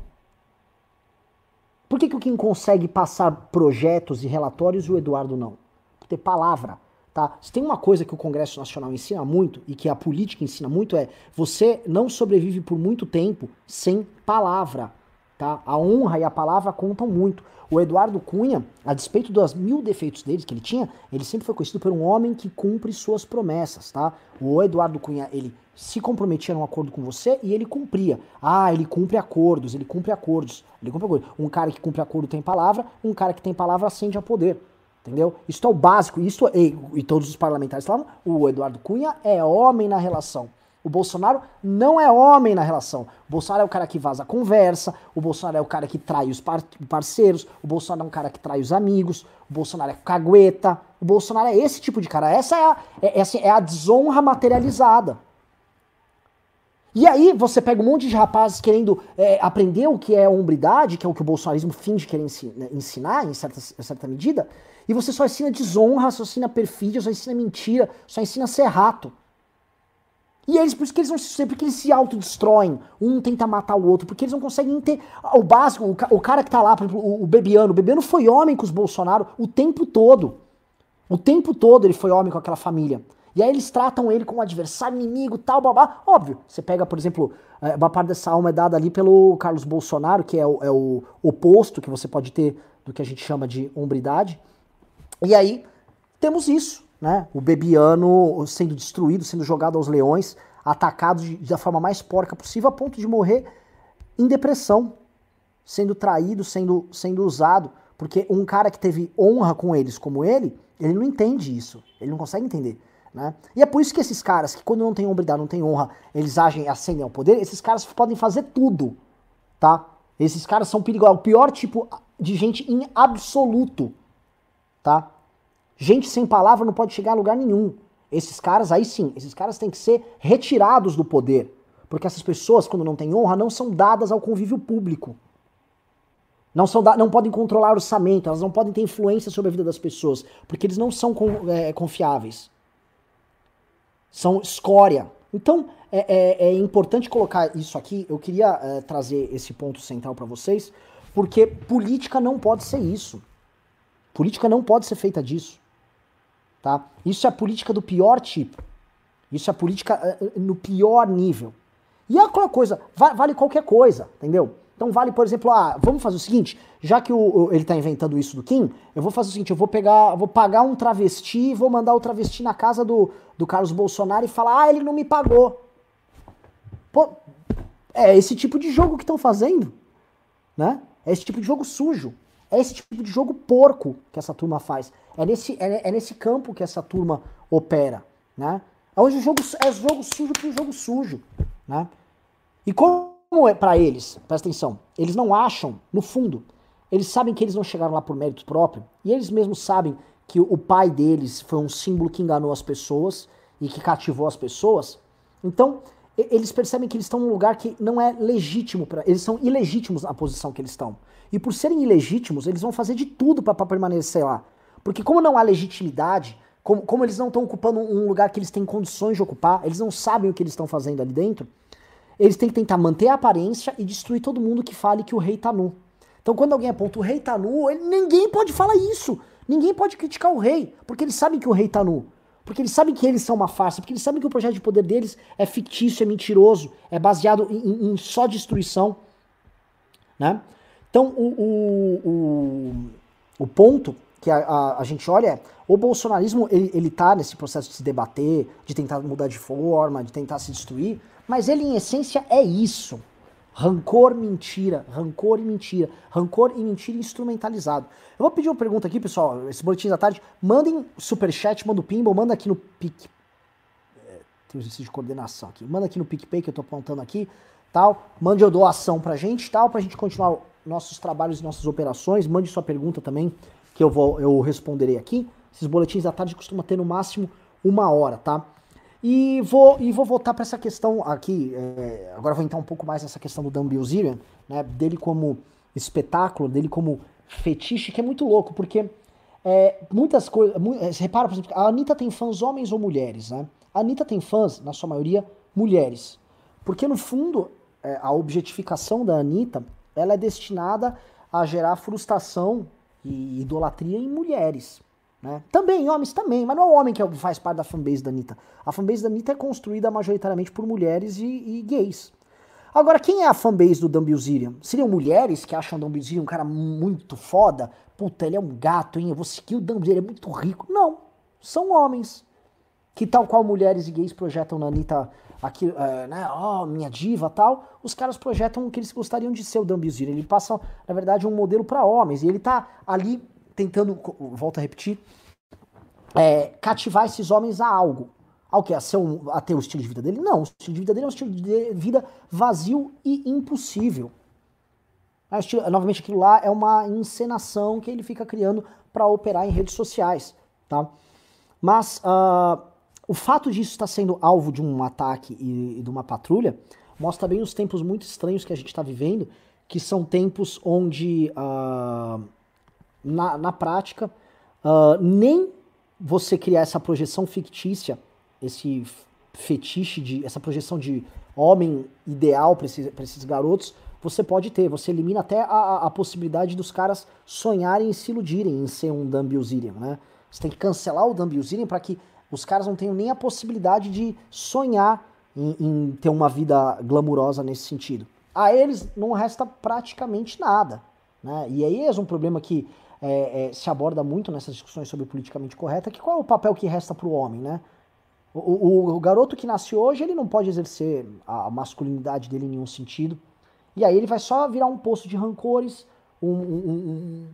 Por que, que o Kim consegue passar projetos e relatórios e o Eduardo não? Por ter palavra. Tá? Se tem uma coisa que o Congresso Nacional ensina muito e que a política ensina muito é você não sobrevive por muito tempo sem palavra. Tá? A honra e a palavra contam muito. O Eduardo Cunha, a despeito dos mil defeitos dele que ele tinha, ele sempre foi conhecido por um homem que cumpre suas promessas, tá? O Eduardo Cunha, ele se comprometia num acordo com você e ele cumpria. Ah, ele cumpre acordos, ele cumpre acordos, ele cumpre acordos. Um cara que cumpre acordo tem palavra, um cara que tem palavra acende a poder. Entendeu? Isso é o básico. Isso e, e todos os parlamentares falavam. O Eduardo Cunha é homem na relação. O Bolsonaro não é homem na relação. O Bolsonaro é o cara que vaza a conversa, o Bolsonaro é o cara que trai os par parceiros, o Bolsonaro é um cara que trai os amigos, o Bolsonaro é cagueta. O Bolsonaro é esse tipo de cara. Essa é a, é, essa é a desonra materializada. E aí você pega um monte de rapazes querendo é, aprender o que é hombridade, que é o que o bolsonarismo finge querer ensinar, em certa, em certa medida, e você só ensina desonra, só ensina perfídia, só ensina mentira, só ensina ser rato. E eles, por isso que eles não se porque eles se autodestroem. Um tenta matar o outro, porque eles não conseguem ter. O básico, o, o cara que tá lá, por exemplo, o, o Bebiano. O Bebiano foi homem com os Bolsonaro o tempo todo. O tempo todo ele foi homem com aquela família. E aí eles tratam ele como adversário, inimigo, tal, babá. Óbvio, você pega, por exemplo, é, uma parte dessa alma é dada ali pelo Carlos Bolsonaro, que é o, é o oposto que você pode ter do que a gente chama de hombridade. E aí temos isso né? O Bebiano sendo destruído, sendo jogado aos leões, atacado de, da forma mais porca possível, a ponto de morrer em depressão, sendo traído, sendo, sendo usado. Porque um cara que teve honra com eles como ele, ele não entende isso. Ele não consegue entender. Né? E é por isso que esses caras, que quando não tem hombridade, não tem honra, eles agem e ascendem ao poder, esses caras podem fazer tudo. Tá? Esses caras são perigosos. O pior tipo de gente em absoluto. Tá? Gente sem palavra não pode chegar a lugar nenhum. Esses caras, aí sim, esses caras têm que ser retirados do poder. Porque essas pessoas, quando não têm honra, não são dadas ao convívio público. Não, são não podem controlar orçamento, elas não podem ter influência sobre a vida das pessoas, porque eles não são é, confiáveis. São escória. Então, é, é, é, importante colocar isso aqui. Eu queria é, trazer esse ponto central para vocês, porque política não pode ser isso. Política não pode ser feita disso. Tá? Isso é a política do pior tipo. Isso é a política uh, no pior nível. E é aquela coisa, vale qualquer coisa, entendeu? Então vale, por exemplo, ah, vamos fazer o seguinte, já que o, o ele está inventando isso do Kim, eu vou fazer o seguinte, eu vou pegar, vou pagar um travesti, vou mandar o travesti na casa do, do Carlos Bolsonaro e falar, ah, ele não me pagou. Pô, é esse tipo de jogo que estão fazendo, né? É esse tipo de jogo sujo. É esse tipo de jogo porco que essa turma faz. É nesse, é, é nesse campo que essa turma opera, né? É o jogo é jogo sujo para jogo sujo, né? E como é para eles, presta atenção, eles não acham, no fundo, eles sabem que eles não chegaram lá por mérito próprio, e eles mesmos sabem que o pai deles foi um símbolo que enganou as pessoas e que cativou as pessoas. Então, eles percebem que eles estão num lugar que não é legítimo para eles são ilegítimos na posição que eles estão. E por serem ilegítimos, eles vão fazer de tudo para permanecer lá. Porque como não há legitimidade, como, como eles não estão ocupando um lugar que eles têm condições de ocupar, eles não sabem o que eles estão fazendo ali dentro, eles têm que tentar manter a aparência e destruir todo mundo que fale que o rei tá nu. Então quando alguém aponta o rei tá nu, ele, ninguém pode falar isso. Ninguém pode criticar o rei, porque eles sabem que o rei tá nu. Porque eles sabem que eles são uma farsa, porque eles sabem que o projeto de poder deles é fictício, é mentiroso, é baseado em, em só destruição. Né? Então, o, o, o, o ponto que a, a, a, gente olha é, o bolsonarismo, ele, ele tá nesse processo de se debater, de tentar mudar de forma, de tentar se destruir, mas ele, em essência, é isso. Rancor, mentira, rancor e mentira, rancor e mentira instrumentalizado. Eu vou pedir uma pergunta aqui, pessoal, esse boletim da tarde, mandem superchat, manda o pinball, manda aqui no Pic... É, tem um exercício de coordenação aqui, manda aqui no PicPay que eu tô apontando aqui, tal, mande a doação pra gente, tal, pra gente continuar nossos trabalhos e nossas operações. Mande sua pergunta também, que eu vou eu responderei aqui. Esses boletins da tarde costumam ter no máximo uma hora, tá? E vou, e vou voltar para essa questão aqui. É, agora vou entrar um pouco mais nessa questão do Dan Bilzerian, né? Dele como espetáculo, dele como fetiche, que é muito louco, porque é, muitas coisas. É, repara, por exemplo, a Anitta tem fãs homens ou mulheres, né? A Anitta tem fãs, na sua maioria, mulheres. Porque no fundo, é, a objetificação da Anitta ela é destinada a gerar frustração e idolatria em mulheres. Né? Também, homens também, mas não é o homem que é faz parte da fanbase da Anitta. A fanbase da Anitta é construída majoritariamente por mulheres e, e gays. Agora, quem é a fanbase do Dan Bilzerian? Seriam mulheres que acham o Dan Bilzerian um cara muito foda? Puta, ele é um gato, hein? Eu vou seguir o Dan Bilzerian, ele é muito rico. Não, são homens. Que tal qual mulheres e gays projetam na Anitta aqui, é, né, ó, oh, minha diva tal, os caras projetam o que eles gostariam de ser o Dan Bilzerian. Ele passa, na verdade, um modelo para homens. E ele tá ali tentando, volto a repetir, é, cativar esses homens a algo. Ao que? A, ser um, a ter o estilo de vida dele? Não, o estilo de vida dele é um estilo de vida vazio e impossível. É estilo, novamente, aquilo lá é uma encenação que ele fica criando para operar em redes sociais, tá? Mas uh, o fato disso estar sendo alvo de um ataque e, e de uma patrulha mostra bem os tempos muito estranhos que a gente está vivendo, que são tempos onde, uh, na, na prática, uh, nem você criar essa projeção fictícia, esse fetiche, de essa projeção de homem ideal para esses, esses garotos, você pode ter. Você elimina até a, a possibilidade dos caras sonharem e se iludirem em ser um Dan né? Você tem que cancelar o Dan para que os caras não tenham nem a possibilidade de sonhar em, em, ter uma vida glamurosa nesse sentido. A eles não resta praticamente nada. Né? E aí é um problema que é, é, se aborda muito nessas discussões sobre politicamente correta, que qual é o papel que resta para o homem, né? O, o, o, garoto que nasce hoje, ele não pode exercer a masculinidade dele em nenhum sentido. E aí ele vai só virar um poço de rancores, um, um, um,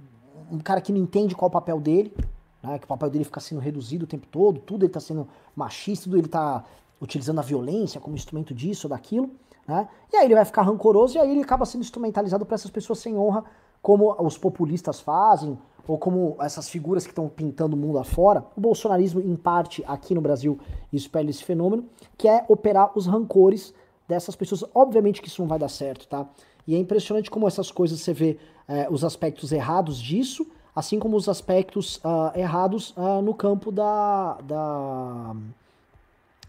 um cara que não entende qual é o papel dele, né? que o papel dele fica sendo reduzido o tempo todo, tudo ele está sendo machista, tudo ele está utilizando a violência como instrumento disso ou daquilo. Né? E aí ele vai ficar rancoroso e aí ele acaba sendo instrumentalizado para essas pessoas sem honra, como os populistas fazem, ou como essas figuras que estão pintando o mundo afora. O bolsonarismo, em parte, aqui no Brasil, espelha esse fenômeno, que é operar os rancores dessas pessoas. Obviamente que isso não vai dar certo, tá? E é impressionante como essas coisas você vê é, os aspectos errados disso, assim como os aspectos uh, errados uh, no campo da, da,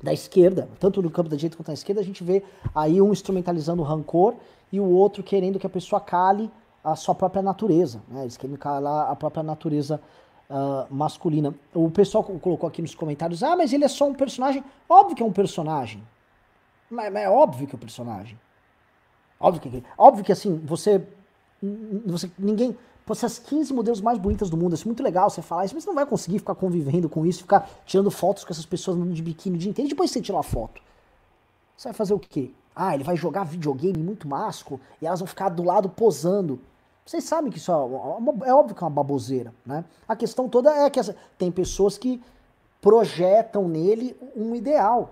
da esquerda. Tanto no campo da direita quanto da esquerda, a gente vê aí um instrumentalizando o rancor e o outro querendo que a pessoa cale a sua própria natureza. Né? Eles querem calar a própria natureza uh, masculina. O pessoal colocou aqui nos comentários: ah, mas ele é só um personagem. Óbvio que é um personagem. Mas, mas é óbvio que é um personagem. Óbvio que, óbvio que assim, você. você ninguém. Você as 15 modelos mais bonitas do mundo, é muito legal você falar isso, mas você não vai conseguir ficar convivendo com isso, ficar tirando fotos com essas pessoas de biquíni o dia inteiro, e depois você tirar a foto. Você vai fazer o quê? Ah, ele vai jogar videogame muito masco e elas vão ficar do lado posando. Vocês sabem que isso é, é óbvio que é uma baboseira, né? A questão toda é que tem pessoas que projetam nele um ideal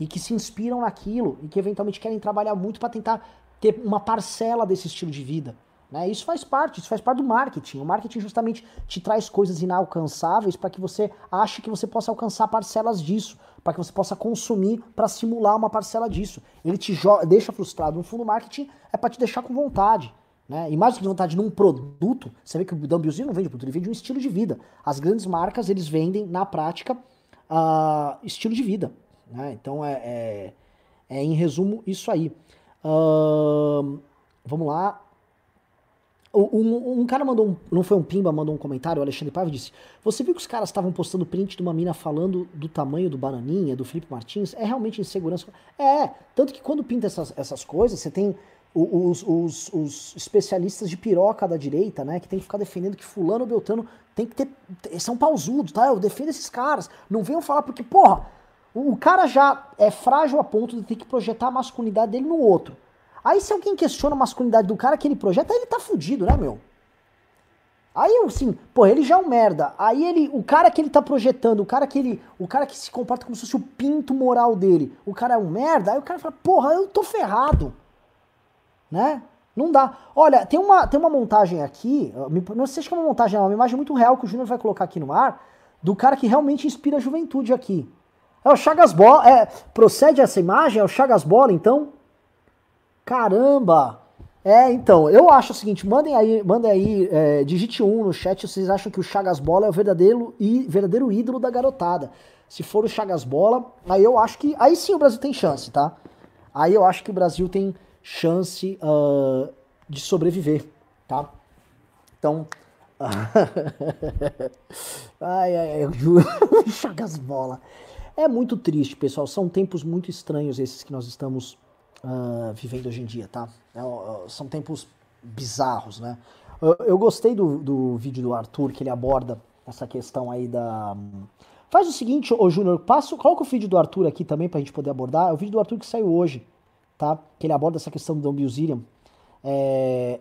e que se inspiram naquilo e que eventualmente querem trabalhar muito para tentar ter uma parcela desse estilo de vida. Né? Isso faz parte, isso faz parte do marketing. O marketing justamente te traz coisas inalcançáveis para que você ache que você possa alcançar parcelas disso, para que você possa consumir para simular uma parcela disso. Ele te deixa frustrado. No fundo, o marketing é para te deixar com vontade. Né? E mais do que vontade num produto, você vê que o Dumbiozinho não vende produto, ele vende um estilo de vida. As grandes marcas, eles vendem, na prática, uh, estilo de vida. Né? Então, é, é, é, em resumo, isso aí. Uh, vamos lá. Um, um, cara mandou um, não foi um pimba, mandou um comentário, o Alexandre Paiva disse, você viu que os caras estavam postando print de uma mina falando do tamanho do bananinha, do Felipe Martins? É realmente insegurança? É, tanto que quando pinta essas, essas coisas, você tem os, os, os, especialistas de piroca da direita, né, que tem que ficar defendendo que fulano ou beltrano tem que ter, são pausudos, tá? Eu defendo esses caras. Não venham falar porque, porra, o cara já é frágil a ponto de ter que projetar a masculinidade dele no outro. Aí se alguém questiona a masculinidade do cara que ele projeta, ele tá fudido, né, meu? Aí assim, pô, ele já é um merda. Aí ele, o cara que ele tá projetando, o cara que ele, o cara que se comporta como se fosse o pinto moral dele, o cara é um merda. Aí o cara fala, porra, eu tô ferrado né? Não dá. Olha, tem uma, tem uma montagem aqui, não sei se é uma montagem, é uma imagem muito real que o Júnior vai colocar aqui no ar, do cara que realmente inspira a juventude aqui. É o Chagas Bola, é, procede essa imagem? É o Chagas Bola, então? Caramba! É, então, eu acho o seguinte, mandem aí, mandem aí, é, digite um no chat se vocês acham que o Chagas Bola é o verdadeiro, e, verdadeiro ídolo da garotada. Se for o Chagas Bola, aí eu acho que, aí sim o Brasil tem chance, tá? Aí eu acho que o Brasil tem chance uh, de sobreviver, tá? Então. ai, ai, eu juro. Chagas bola. É muito triste, pessoal. São tempos muito estranhos esses que nós estamos uh, vivendo hoje em dia, tá? É, são tempos bizarros, né? Eu, eu gostei do, do vídeo do Arthur, que ele aborda essa questão aí da. Faz o seguinte, ô Júnior, coloca o vídeo do Arthur aqui também pra gente poder abordar. É o vídeo do Arthur que saiu hoje tá? Que ele aborda essa questão do Bilzerian. É,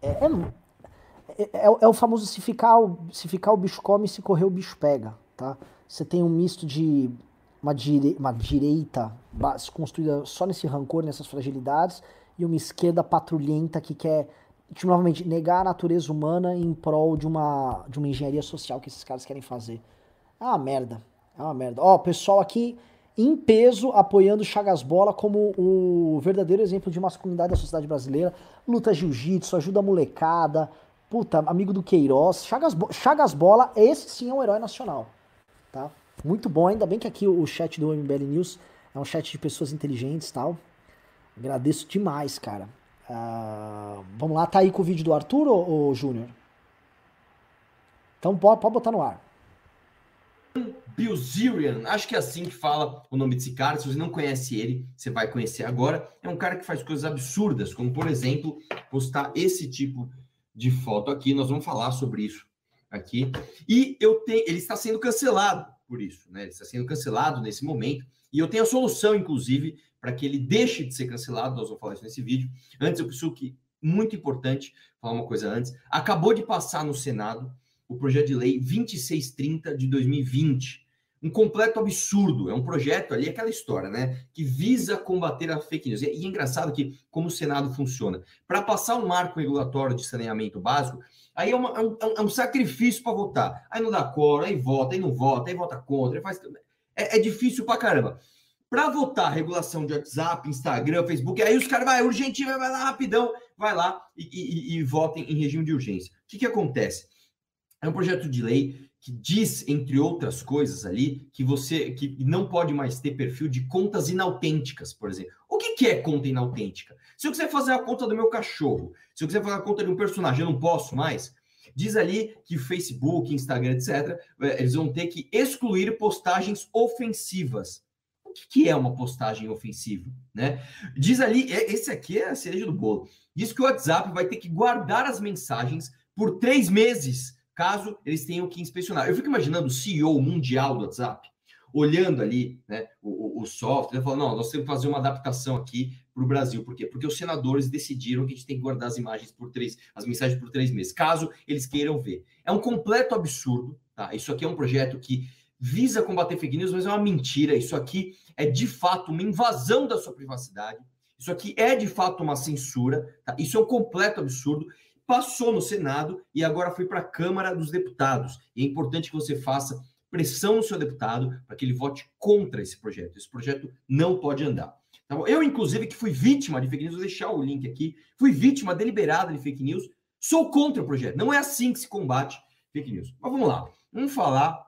é, é, é, é, o famoso se ficar, se ficar o bicho come, se correr o bicho pega, tá? Você tem um misto de uma, dire, uma direita construída só nesse rancor, nessas fragilidades, e uma esquerda patrulhenta que quer, tipo, novamente, negar a natureza humana em prol de uma, de uma engenharia social que esses caras querem fazer. É uma merda. É uma merda. Ó, o pessoal aqui em peso apoiando Chagas Bola como o verdadeiro exemplo de masculinidade da sociedade brasileira. Luta jiu-jitsu, ajuda a molecada, puta, amigo do Queiroz. Chagas, Bo Chagas Bola, esse sim é um herói nacional, tá? Muito bom, ainda bem que aqui o chat do MBL News É um chat de pessoas inteligentes tal. Agradeço demais, cara. Uh, vamos lá, tá aí com o vídeo do Arthur ou, ou Júnior? Então pode, pode botar no ar. Bilzerian, acho que é assim que fala o nome desse cara. Se você não conhece ele, você vai conhecer agora. É um cara que faz coisas absurdas, como por exemplo, postar esse tipo de foto aqui. Nós vamos falar sobre isso aqui. E eu tenho, ele está sendo cancelado por isso, né? Ele está sendo cancelado nesse momento. E eu tenho a solução, inclusive, para que ele deixe de ser cancelado. Nós vamos falar isso nesse vídeo. Antes, eu preciso que muito importante falar uma coisa antes. Acabou de passar no Senado o projeto de lei 2630 de 2020. Um completo absurdo. É um projeto ali, aquela história, né? Que visa combater a fake news. E é engraçado que, como o Senado funciona. Para passar um marco regulatório de saneamento básico, aí é, uma, é, um, é um, sacrifício para votar. Aí não dá cor, aí vota, aí não vota, aí vota contra, aí faz. É, é difícil para caramba. Para votar regulação de WhatsApp, Instagram, Facebook, aí os caras vai urgentinho, vai lá rapidão, vai lá e, e, e votem em regime de urgência. O que, que acontece? É um projeto de lei que diz, entre outras coisas ali, que você que não pode mais ter perfil de contas inautênticas, por exemplo. O que, que é conta inautêntica? Se eu quiser fazer a conta do meu cachorro, se eu quiser fazer a conta de um personagem, eu não posso mais. Diz ali que Facebook, Instagram, etc., eh, eles vão ter que excluir postagens ofensivas. O que, que é uma postagem ofensiva? Né? Diz ali, esse aqui é a cereja do bolo. Diz que o WhatsApp vai ter que guardar as mensagens por três meses caso eles tenham que inspecionar. Eu fico imaginando o CEO mundial do WhatsApp olhando ali né, o, o software, falando, não, nós temos que fazer uma adaptação aqui para o Brasil. Por quê? Porque os senadores decidiram que a gente tem que guardar as imagens por três, as mensagens por três meses, caso eles queiram ver. É um completo absurdo, tá? Isso aqui é um projeto que visa combater fake news, mas é uma mentira. Isso aqui é de fato uma invasão da sua privacidade. Isso aqui é de fato uma censura, tá? Isso é um completo absurdo passou no Senado e agora foi para a Câmara dos Deputados. E é importante que você faça pressão no seu deputado para que ele vote contra esse projeto. Esse projeto não pode andar. Tá eu, inclusive, que fui vítima de fake news, vou deixar o link aqui, fui vítima deliberada de fake news, sou contra o projeto. Não é assim que se combate fake news. Mas vamos lá. Vamos falar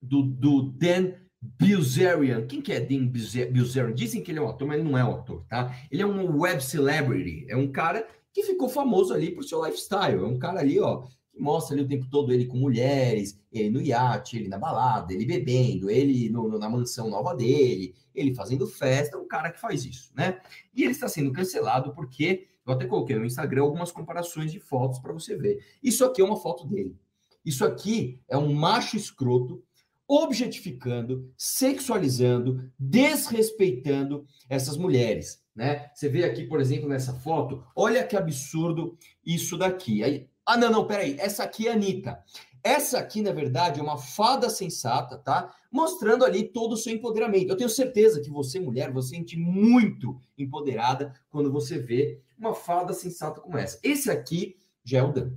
do, do Dan Bilzerian. Quem que é Dan Bilzerian? Dizem que ele é um ator, mas ele não é um ator, tá? Ele é um web celebrity. É um cara que ficou famoso ali por seu lifestyle. É um cara ali, ó, que mostra ali o tempo todo ele com mulheres, ele no iate, ele na balada, ele bebendo, ele no, na mansão nova dele, ele fazendo festa, um cara que faz isso, né? E ele está sendo cancelado porque eu até coloquei no Instagram algumas comparações de fotos para você ver. Isso aqui é uma foto dele. Isso aqui é um macho escroto objetificando, sexualizando, desrespeitando essas mulheres né? Você vê aqui, por exemplo, nessa foto, olha que absurdo isso daqui. Aí, ah, não, não, peraí, essa aqui é a Anitta. Essa aqui, na verdade, é uma fada sensata, tá? Mostrando ali todo o seu empoderamento. Eu tenho certeza que você, mulher, você sente muito empoderada quando você vê uma fada sensata como essa. Esse aqui já é o Dan.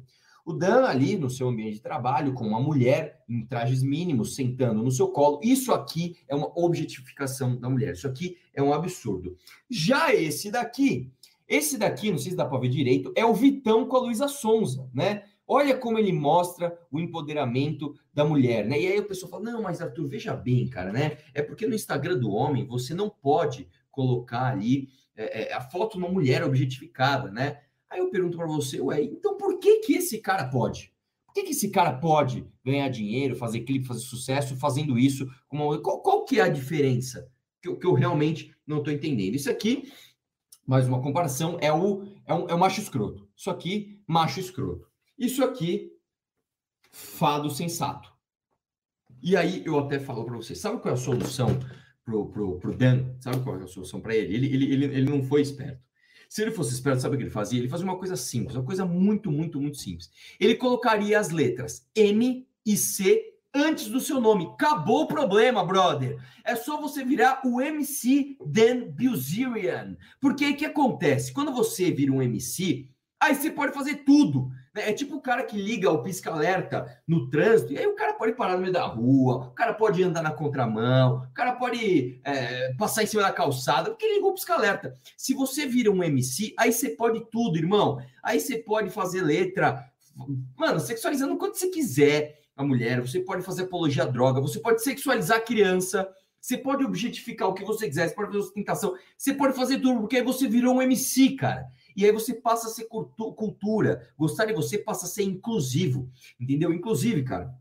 O Dan ali no seu ambiente de trabalho, com uma mulher em trajes mínimos, sentando no seu colo, isso aqui é uma objetificação da mulher. Isso aqui é um absurdo. Já esse daqui, esse daqui, não sei se dá para ver direito, é o Vitão com a Luísa Sonza, né? Olha como ele mostra o empoderamento da mulher, né? E aí o pessoal fala: não, mas Arthur, veja bem, cara, né? É porque no Instagram do homem você não pode colocar ali é, é, a foto de uma mulher objetificada, né? Aí eu pergunto para você, ué, então por que que esse cara pode? Por que que esse cara pode ganhar dinheiro, fazer clipe, fazer sucesso fazendo isso? Uma... Qual, qual, que é a diferença? Que eu, que eu realmente não estou entendendo. Isso aqui, mais uma comparação, é o, é, um, é o macho escroto. Isso aqui, macho escroto. Isso aqui, fado sensato. E aí eu até falo para você, sabe qual é a solução pro, pro, Dan? Sabe qual é a solução para ele? Ele, ele, ele? ele não foi esperto. Se ele fosse esperto, sabe o que ele fazia? Ele fazia uma coisa simples, uma coisa muito, muito, muito simples. Ele colocaria as letras M e C antes do seu nome. Acabou o problema, brother. É só você virar o MC Dan Bilzerian. Porque o que acontece? Quando você vira um MC, aí você pode fazer tudo. Né? É tipo o cara que liga o pisca-alerta no trânsito, e aí o cara pode parar no meio da rua, o cara pode andar na contramão, o cara pode é, passar em cima da calçada, porque ligou o pisca-alerta. Se você vira um MC, aí você pode tudo, irmão. Aí você pode fazer letra, mano, sexualizando quanto você quiser a mulher, você pode fazer apologia à droga, você pode sexualizar a criança, Você pode objetificar o que você quiser, você pode fazer ostentação, você pode fazer tudo, porque aí você virou um MC, cara. E aí você passa a ser cultura. Gostar de você passa a ser inclusivo, entendeu? Inclusive, cara,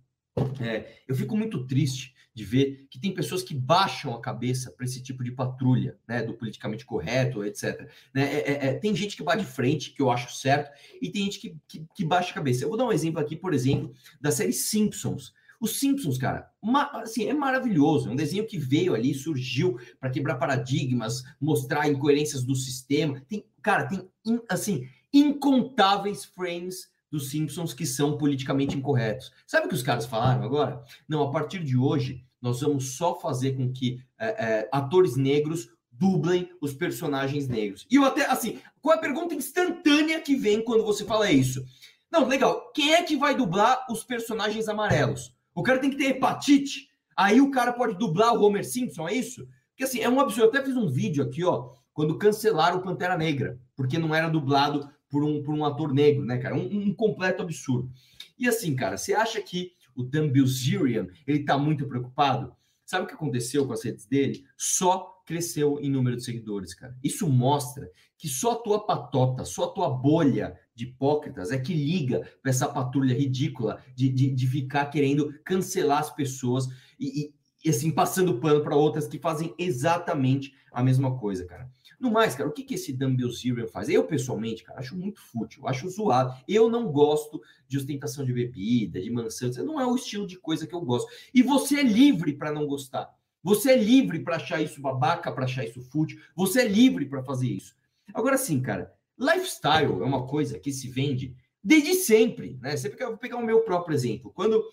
é, eu fico muito triste de ver que tem pessoas que baixam a cabeça para esse tipo de patrulha, né, do politicamente correto, etc. Né? É, é, é, tem gente que vai de frente, que eu acho certo, e tem gente que, que, que, baixa a cabeça. Eu vou dar um exemplo aqui, por exemplo, da série Simpsons. Os Simpsons, cara, assim, é maravilhoso. É um desenho que veio ali, surgiu para quebrar paradigmas, mostrar incoerências do sistema. Tem, cara, tem assim incontáveis frames dos Simpsons que são politicamente incorretos. Sabe o que os caras falaram agora? Não, a partir de hoje, nós vamos só fazer com que é, é, atores negros dublem os personagens negros. E eu até, assim, qual é a pergunta instantânea que vem quando você fala isso? Não, legal. Quem é que vai dublar os personagens amarelos? O cara tem que ter hepatite. Aí o cara pode dublar o Homer Simpson, é isso? Porque assim, é um absurdo. Eu até fiz um vídeo aqui, ó, quando cancelaram o Pantera Negra, porque não era dublado por um, por um ator negro, né, cara? Um, um completo absurdo. E assim, cara, você acha que o Dan Bilzerian, ele tá muito preocupado? Sabe o que aconteceu com as redes dele? Só cresceu em número de seguidores, cara. Isso mostra que só a tua patota, só a tua bolha de hipócritas é que liga para essa patrulha ridícula de, de, de, ficar querendo cancelar as pessoas e, e, e assim, passando pano para outras que fazem exatamente a mesma coisa, cara. No mais, cara, o que, que esse Dumbbell Zero faz? Eu, pessoalmente, cara, acho muito fútil, acho zoado. Eu não gosto de ostentação de bebida, de mansão, não é o estilo de coisa que eu gosto. E você é livre para não gostar. Você é livre para achar isso babaca, para achar isso fútil. Você é livre para fazer isso. Agora sim, cara, lifestyle é uma coisa que se vende desde sempre, né? Você vou pegar o meu próprio exemplo. Quando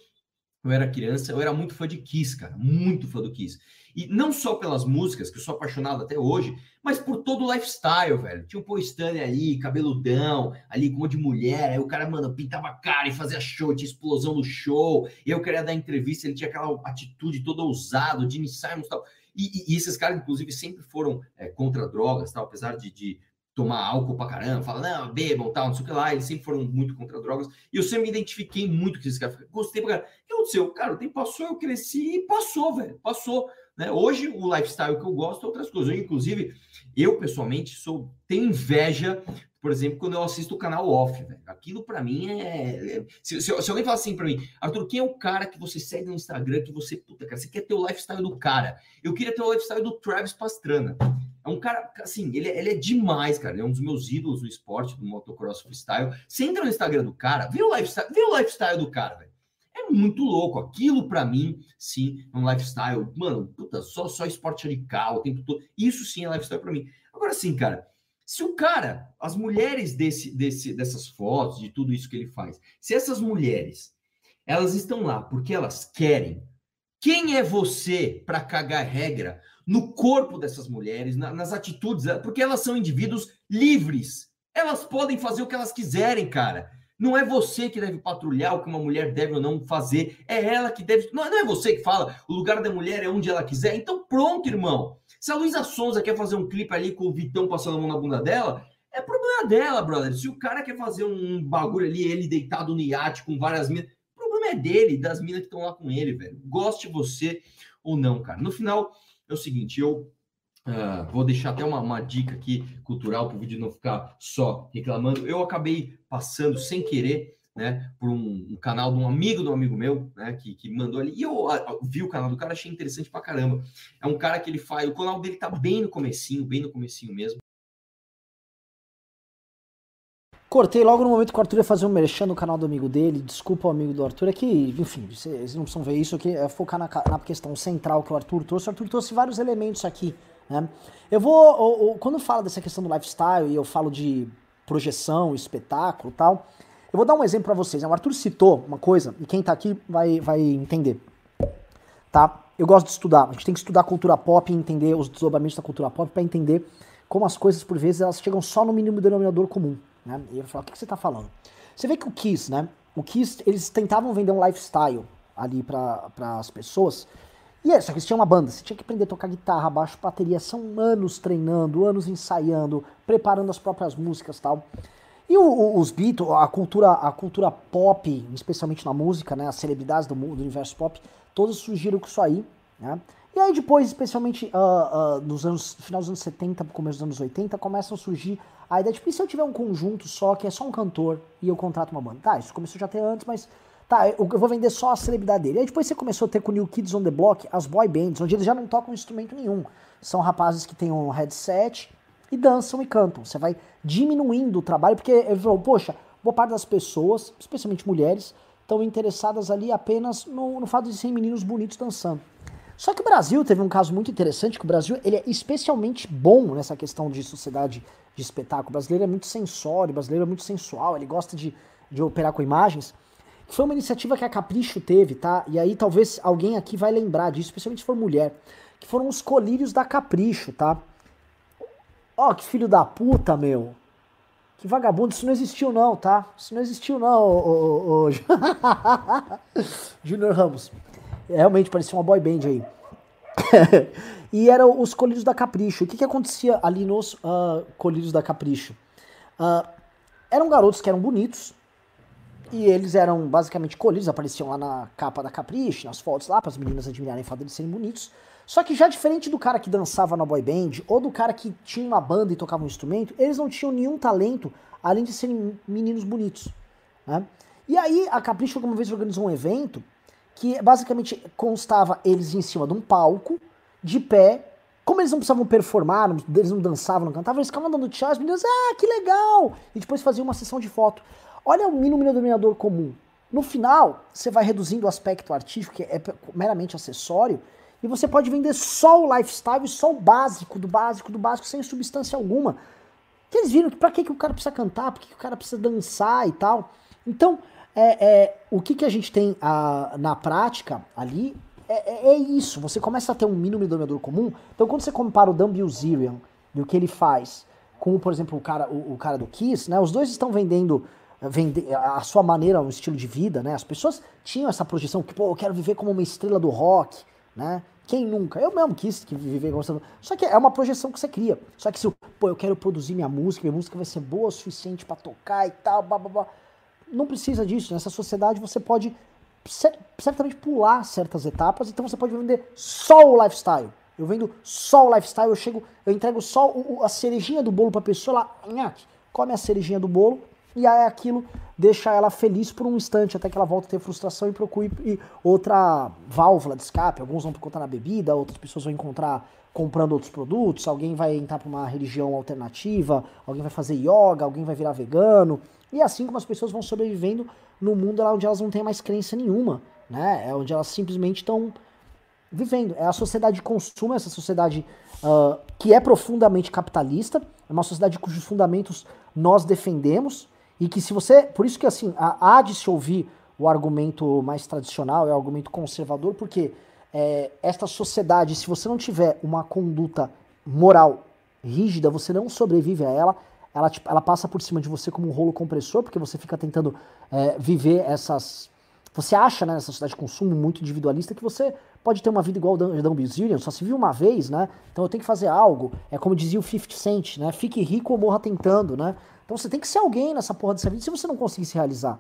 eu era criança, eu era muito fã de Kiss, cara, muito fã do Kiss. E não só pelas músicas, que eu sou apaixonado até hoje, mas por todo o lifestyle, velho. Tinha um Paul Stanley ali, cabeludão, ali com um monte de mulher. Aí o cara, mano, pintava a cara e fazia show, tinha explosão no show. E eu queria dar entrevista, ele tinha aquela atitude toda ousada, Gene Simons e tal. E, e, esses caras, inclusive, sempre foram é, contra drogas, tal, apesar de, de tomar álcool pra caramba, fala, não, bebam, tal, não sei o que lá, eles sempre foram muito contra drogas, e eu sempre me identifiquei muito com esses caras, gostei pra caramba. O que aconteceu? Cara, o tempo passou, eu cresci e passou, velho, passou. Né? Hoje, o lifestyle que eu gosto é outras coisas. Eu, inclusive, eu pessoalmente sou tenho inveja, por exemplo, quando eu assisto o canal off. Velho. Aquilo para mim é. é se, se, se, alguém fala assim para mim, Arthur, quem é o cara que você segue no Instagram que você, puta, cara, você quer ter o lifestyle do cara? Eu queria ter o lifestyle do Travis Pastrana. É um cara, assim, ele, ele é demais, cara. Ele é um dos meus ídolos no esporte, do motocross freestyle. Você entra no Instagram do cara, vê o lifestyle, vê o lifestyle do cara, velho. É muito louco. Aquilo para mim, sim, é um lifestyle. Mano, puta, só, só esporte radical o tempo todo. Isso sim é lifestyle para mim. Agora sim, cara, se o cara, as mulheres desse, desse, dessas fotos, de tudo isso que ele faz, se essas mulheres, elas estão lá porque elas querem, quem é você para cagar regra no corpo dessas mulheres, na, nas atitudes, porque elas são indivíduos livres. Elas podem fazer o que elas quiserem, cara. Não é você que deve patrulhar o que uma mulher deve ou não fazer. É ela que deve. Não, não é você que fala, o lugar da mulher é onde ela quiser. Então, pronto, irmão. Se a Luísa Sonza quer fazer um clipe ali com o Vitão passando a mão na bunda dela, é problema dela, brother. Se o cara quer fazer um bagulho ali, ele deitado no iate com várias minas, o problema é dele, das minas que estão lá com ele, velho. Goste você ou não, cara. No final, é o seguinte, eu Uh, vou deixar até uma, uma dica aqui cultural para o vídeo não ficar só reclamando. Eu acabei passando sem querer, né, por um, um, canal de um amigo um amigo meu, né, que, que mandou ali. E eu a, vi o canal do cara, achei interessante pra caramba. É um cara que ele faz, o canal dele tá bem no comecinho, bem no comecinho mesmo. Cortei logo no momento que o Arthur ia fazer um merchan no canal do amigo dele. Desculpa o amigo do Arthur. É que, enfim, vocês não precisam ver isso aqui. É focar na, na questão central que o Arthur trouxe. O Arthur trouxe vários elementos aqui né? Eu vou, eu, eu, quando falo dessa questão do lifestyle e eu falo de projeção, espetáculo tal, eu vou dar um exemplo para vocês. Né? O Arthur citou uma coisa, e quem tá aqui vai, vai entender. Tá? Eu gosto de estudar. A gente tem que estudar cultura pop e entender os desdobramentos da cultura pop para entender como as coisas, por vezes, elas chegam só no mínimo denominador comum. Né? E eu falo, o que, que você tá falando? Você vê que o Kiss, né? O Kiss, eles tentavam vender um lifestyle ali para as pessoas e é, só que tinha uma banda, você tinha que aprender a tocar guitarra, baixo, bateria, são anos treinando, anos ensaiando, preparando as próprias músicas tal. E o, o, os Beatles, a cultura, a cultura pop, especialmente na música, né, as celebridades do, do universo pop, todas surgiram com isso aí, né? E aí depois, especialmente uh, uh, nos anos, no final dos anos 70, começo dos anos 80, começam a surgir a ideia de, tipo, e se eu tiver um conjunto só, que é só um cantor, e eu contrato uma banda? Tá, isso começou já até antes, mas tá, eu, vou vender só a celebridade dele. Aí depois você começou a ter com o New Kids on the Block as boy bands, onde eles já não tocam instrumento nenhum. São rapazes que têm um headset e dançam e cantam. Você vai diminuindo o trabalho, porque ele falou, poxa, boa parte das pessoas, especialmente mulheres, estão interessadas ali apenas no, no fato de serem meninos bonitos dançando. Só que o Brasil teve um caso muito interessante, que o Brasil ele é especialmente bom nessa questão de sociedade de espetáculo. O brasileiro é muito sensório, o brasileiro é muito sensual, ele gosta de, de operar com imagens. Foi uma iniciativa que a Capricho teve, tá? E aí talvez alguém aqui vai lembrar disso, especialmente se for mulher. Que foram os colírios da Capricho, tá? Ó, oh, que filho da puta, meu. Que vagabundo, isso não existiu não, tá? Isso não existiu não, ô, ô, ô. Júnior Ramos. Realmente parecia uma boy band aí. e eram os colírios da Capricho. O que, que acontecia ali nos uh, colírios da Capricho? Uh, eram garotos que eram bonitos, e eles eram basicamente colírios, apareciam lá na capa da Capricho, nas fotos lá, para as meninas admirarem o fato de eles serem bonitos. Só que já diferente do cara que dançava na boy band, ou do cara que tinha uma banda e tocava um instrumento, eles não tinham nenhum talento, além de serem meninos bonitos. Né? E aí a Capricho alguma vez organizou um evento que basicamente constava eles em cima de um palco, de pé. Como eles não precisavam performar, eles não dançavam, não cantavam, eles ficavam dando tchau, as meninas, ah, que legal! E depois faziam uma sessão de foto. Olha o mínimo denominador comum. No final, você vai reduzindo o aspecto artístico, que é meramente acessório, e você pode vender só o lifestyle, só o básico, do básico, do básico, sem substância alguma. Eles viram que pra que, que o cara precisa cantar, pra que, que o cara precisa dançar e tal. Então, é, é, o que, que a gente tem a, na prática ali é, é, é, isso. Você começa a ter um mínimo denominador comum. Então, quando você compara o Dan Bilzerian e o que ele faz com, por exemplo, o cara, o, o cara do Kiss, né? Os dois estão vendendo vende, a sua maneira, um estilo de vida, né? As pessoas tinham essa projeção que, pô, eu quero viver como uma estrela do rock, né? Quem nunca? Eu mesmo quis viver gostando. Só que é uma projeção que você cria. Só que se, pô, eu quero produzir minha música, minha música vai ser boa o suficiente para tocar e tal, blá, blá, blá não precisa disso. Nessa sociedade você pode certamente pular certas etapas, então você pode vender só o lifestyle. Eu vendo só o lifestyle, eu chego, eu entrego só o, a cerejinha do bolo para a pessoa, ela come a cerejinha do bolo e aí aquilo deixa ela feliz por um instante, até que ela volta a ter frustração e procure outra válvula de escape. Alguns vão encontrar na bebida, outras pessoas vão encontrar comprando outros produtos, alguém vai entrar para uma religião alternativa, alguém vai fazer yoga, alguém vai virar vegano. E é assim como as pessoas vão sobrevivendo no mundo lá onde elas não têm mais crença nenhuma, né? É onde elas simplesmente estão vivendo. É a sociedade de consumo, essa sociedade uh, que é profundamente capitalista, é uma sociedade cujos fundamentos nós defendemos e que se você, por isso que assim, há de se ouvir o argumento mais tradicional, é o argumento conservador, porque é, esta sociedade, se você não tiver uma conduta moral rígida, você não sobrevive a ela, ela, tipo, ela passa por cima de você como um rolo compressor, porque você fica tentando é, viver essas. Você acha, né, nessa sociedade de consumo muito individualista, que você pode ter uma vida igual o Dan Bilzerian, só se viu uma vez, né? Então eu tenho que fazer algo. É como dizia o 50 Cent, né? Fique rico ou morra tentando, né? Então você tem que ser alguém nessa porra dessa vida se você não conseguir se realizar.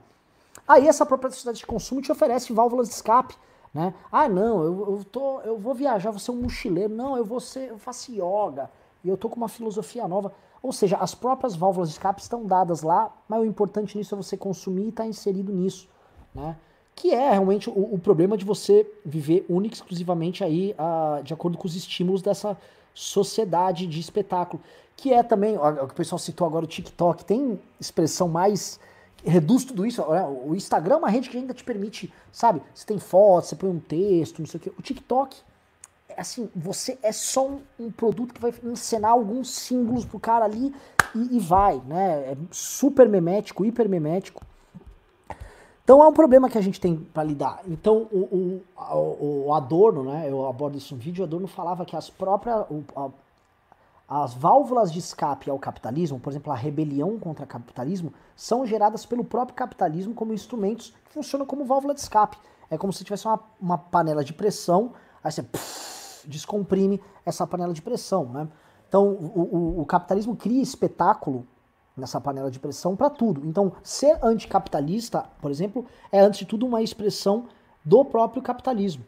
Aí essa própria sociedade de consumo te oferece válvulas de escape, né? Ah, não, eu, eu, tô, eu vou viajar, vou ser um mochileiro. Não, eu vou ser, eu faço yoga. E eu tô com uma filosofia nova. Ou seja, as próprias válvulas de escape estão dadas lá, mas o importante nisso é você consumir e estar tá inserido nisso, né? Que é realmente o, o, problema de você viver única exclusivamente aí uh, de acordo com os estímulos dessa sociedade de espetáculo. Que é também, o que o pessoal citou agora, o TikTok, tem expressão mais reduz tudo isso. O Instagram é uma rede que ainda te permite, sabe? Você tem fotos, você põe um texto, não sei o quê. O TikTok assim, você é só um, um, produto que vai encenar alguns símbolos pro cara ali e, e, vai, né? É super memético, hiper memético. Então é um problema que a gente tem para lidar. Então o, o, o, Adorno, né? Eu abordo isso no vídeo, o Adorno falava que as próprias. As válvulas de escape ao capitalismo, por exemplo, a rebelião contra o capitalismo, são geradas pelo próprio capitalismo como instrumentos que funcionam como válvula de escape. É como se tivesse uma, uma panela de pressão, aí você descomprime essa panela de pressão. Né? Então, o, o, o capitalismo cria espetáculo nessa panela de pressão para tudo. Então, ser anticapitalista, por exemplo, é antes de tudo uma expressão do próprio capitalismo.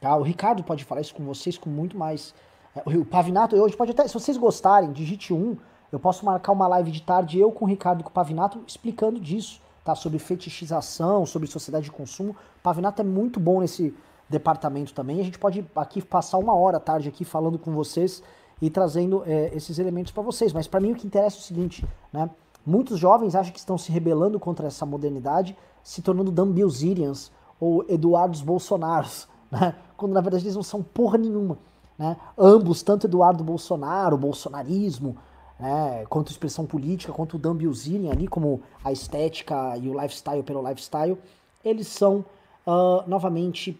Tá? O Ricardo pode falar isso com vocês com muito mais. é, O Pavinato, hoje pode até, se vocês gostarem, digite um. Eu posso marcar uma live de tarde, eu com o Ricardo e com o Pavinato, explicando disso, tá? Sobre fetichização, sobre sociedade de consumo. O Pavinato é muito bom nesse departamento também. A gente pode aqui passar uma hora tarde aqui falando com vocês e trazendo é, esses elementos para vocês. Mas para mim o que interessa é o seguinte, né? Muitos jovens acham que estão se rebelando contra essa modernidade, se tornando Dan Bilzerians ou Eduardos Bolsonaros, né? Quando na verdade eles não são porra nenhuma, né? Ambos, tanto Eduardo Bolsonaro, bolsonarismo, né, quanto expressão política, quanto o Dan Bilzerian ali, como a estética e o lifestyle pelo lifestyle, eles são, ah, novamente,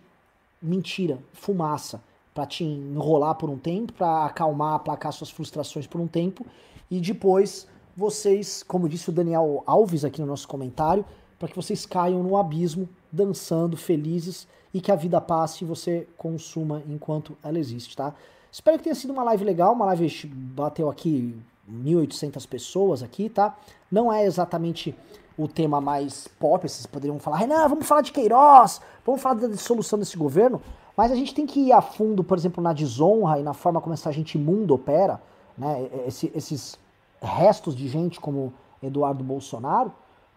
mentira, fumaça, para te enrolar por um tempo, para acalmar, aplacar suas frustrações por um tempo, e depois vocês, como disse o Daniel Alves aqui no nosso comentário, para que vocês caiam no abismo, dançando, felizes, e que a vida passe e você consuma enquanto ela existe, tá? Espero que tenha sido uma live legal, uma live bateu aqui 1.800 pessoas aqui, tá? Não é exatamente o tema mais pop, vocês poderiam falar, Renan, vamos falar de Queiroz, vamos falar da dissolução desse governo, mas a gente tem que ir a fundo, por exemplo, na desonra e na forma como essa gente imunda opera, né? Esse- esses restos de gente como Eduardo Bolsonaro,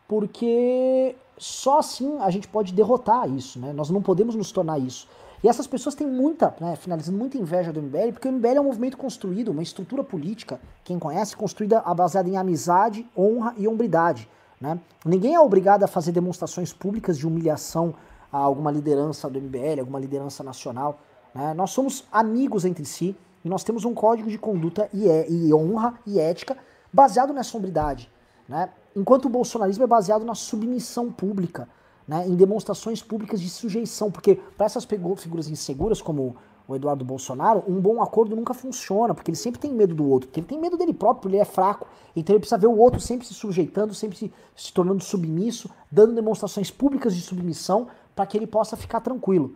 porque só assim a gente pode derrotar isso, né? Nós não podemos nos tornar isso. E essas pessoas têm muita, né, finalizando, muita inveja do MBL, porque o MBL é um movimento construído, uma estrutura política, quem conhece, construída baseada em amizade, honra e hombridade. Né? Ninguém é obrigado a fazer demonstrações públicas de humilhação a alguma liderança do MBL, alguma liderança nacional. né? Nós somos amigos entre si e nós temos um código de conduta e, é- e honra e ética baseado nessa hombridade. Né? Enquanto o bolsonarismo é baseado na submissão pública, né? em demonstrações públicas de sujeição, porque para essas figuras inseguras como o Eduardo Bolsonaro, um bom acordo nunca funciona, porque ele sempre tem medo do outro, porque ele tem medo dele próprio, ele é fraco, então ele precisa ver o outro sempre se sujeitando, sempre se, se tornando submisso, dando demonstrações públicas de submissão para que ele possa ficar tranquilo.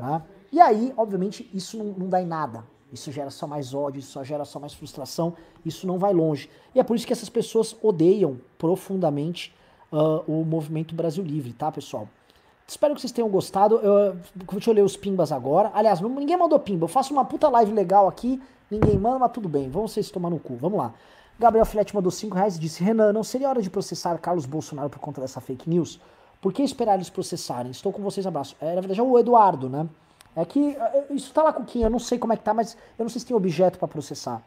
Né? E aí, obviamente, isso não, não dá em nada. Isso gera só mais ódio, isso só gera só mais frustração, isso não vai longe. E é por isso que essas pessoas odeiam profundamente ah, o movimento Brasil Livre, tá, pessoal? Espero que vocês tenham gostado. Eu, deixa eu ler os pimbas agora. Aliás, ninguém mandou pimba. Eu faço uma puta live legal aqui. Ninguém manda, mas tudo bem. Vamos vocês tomar no cu. Vamos lá. Gabriel Filete mandou 5 reais e disse: Renan, não seria hora de processar Carlos Bolsonaro por conta dessa fake news? Por que esperar eles processarem? Estou com vocês, abraço. É, na verdade, é o Eduardo, né? É que é, isso tá lá com Kim, eu não sei como é que tá, mas eu não sei se tem objeto pra processar.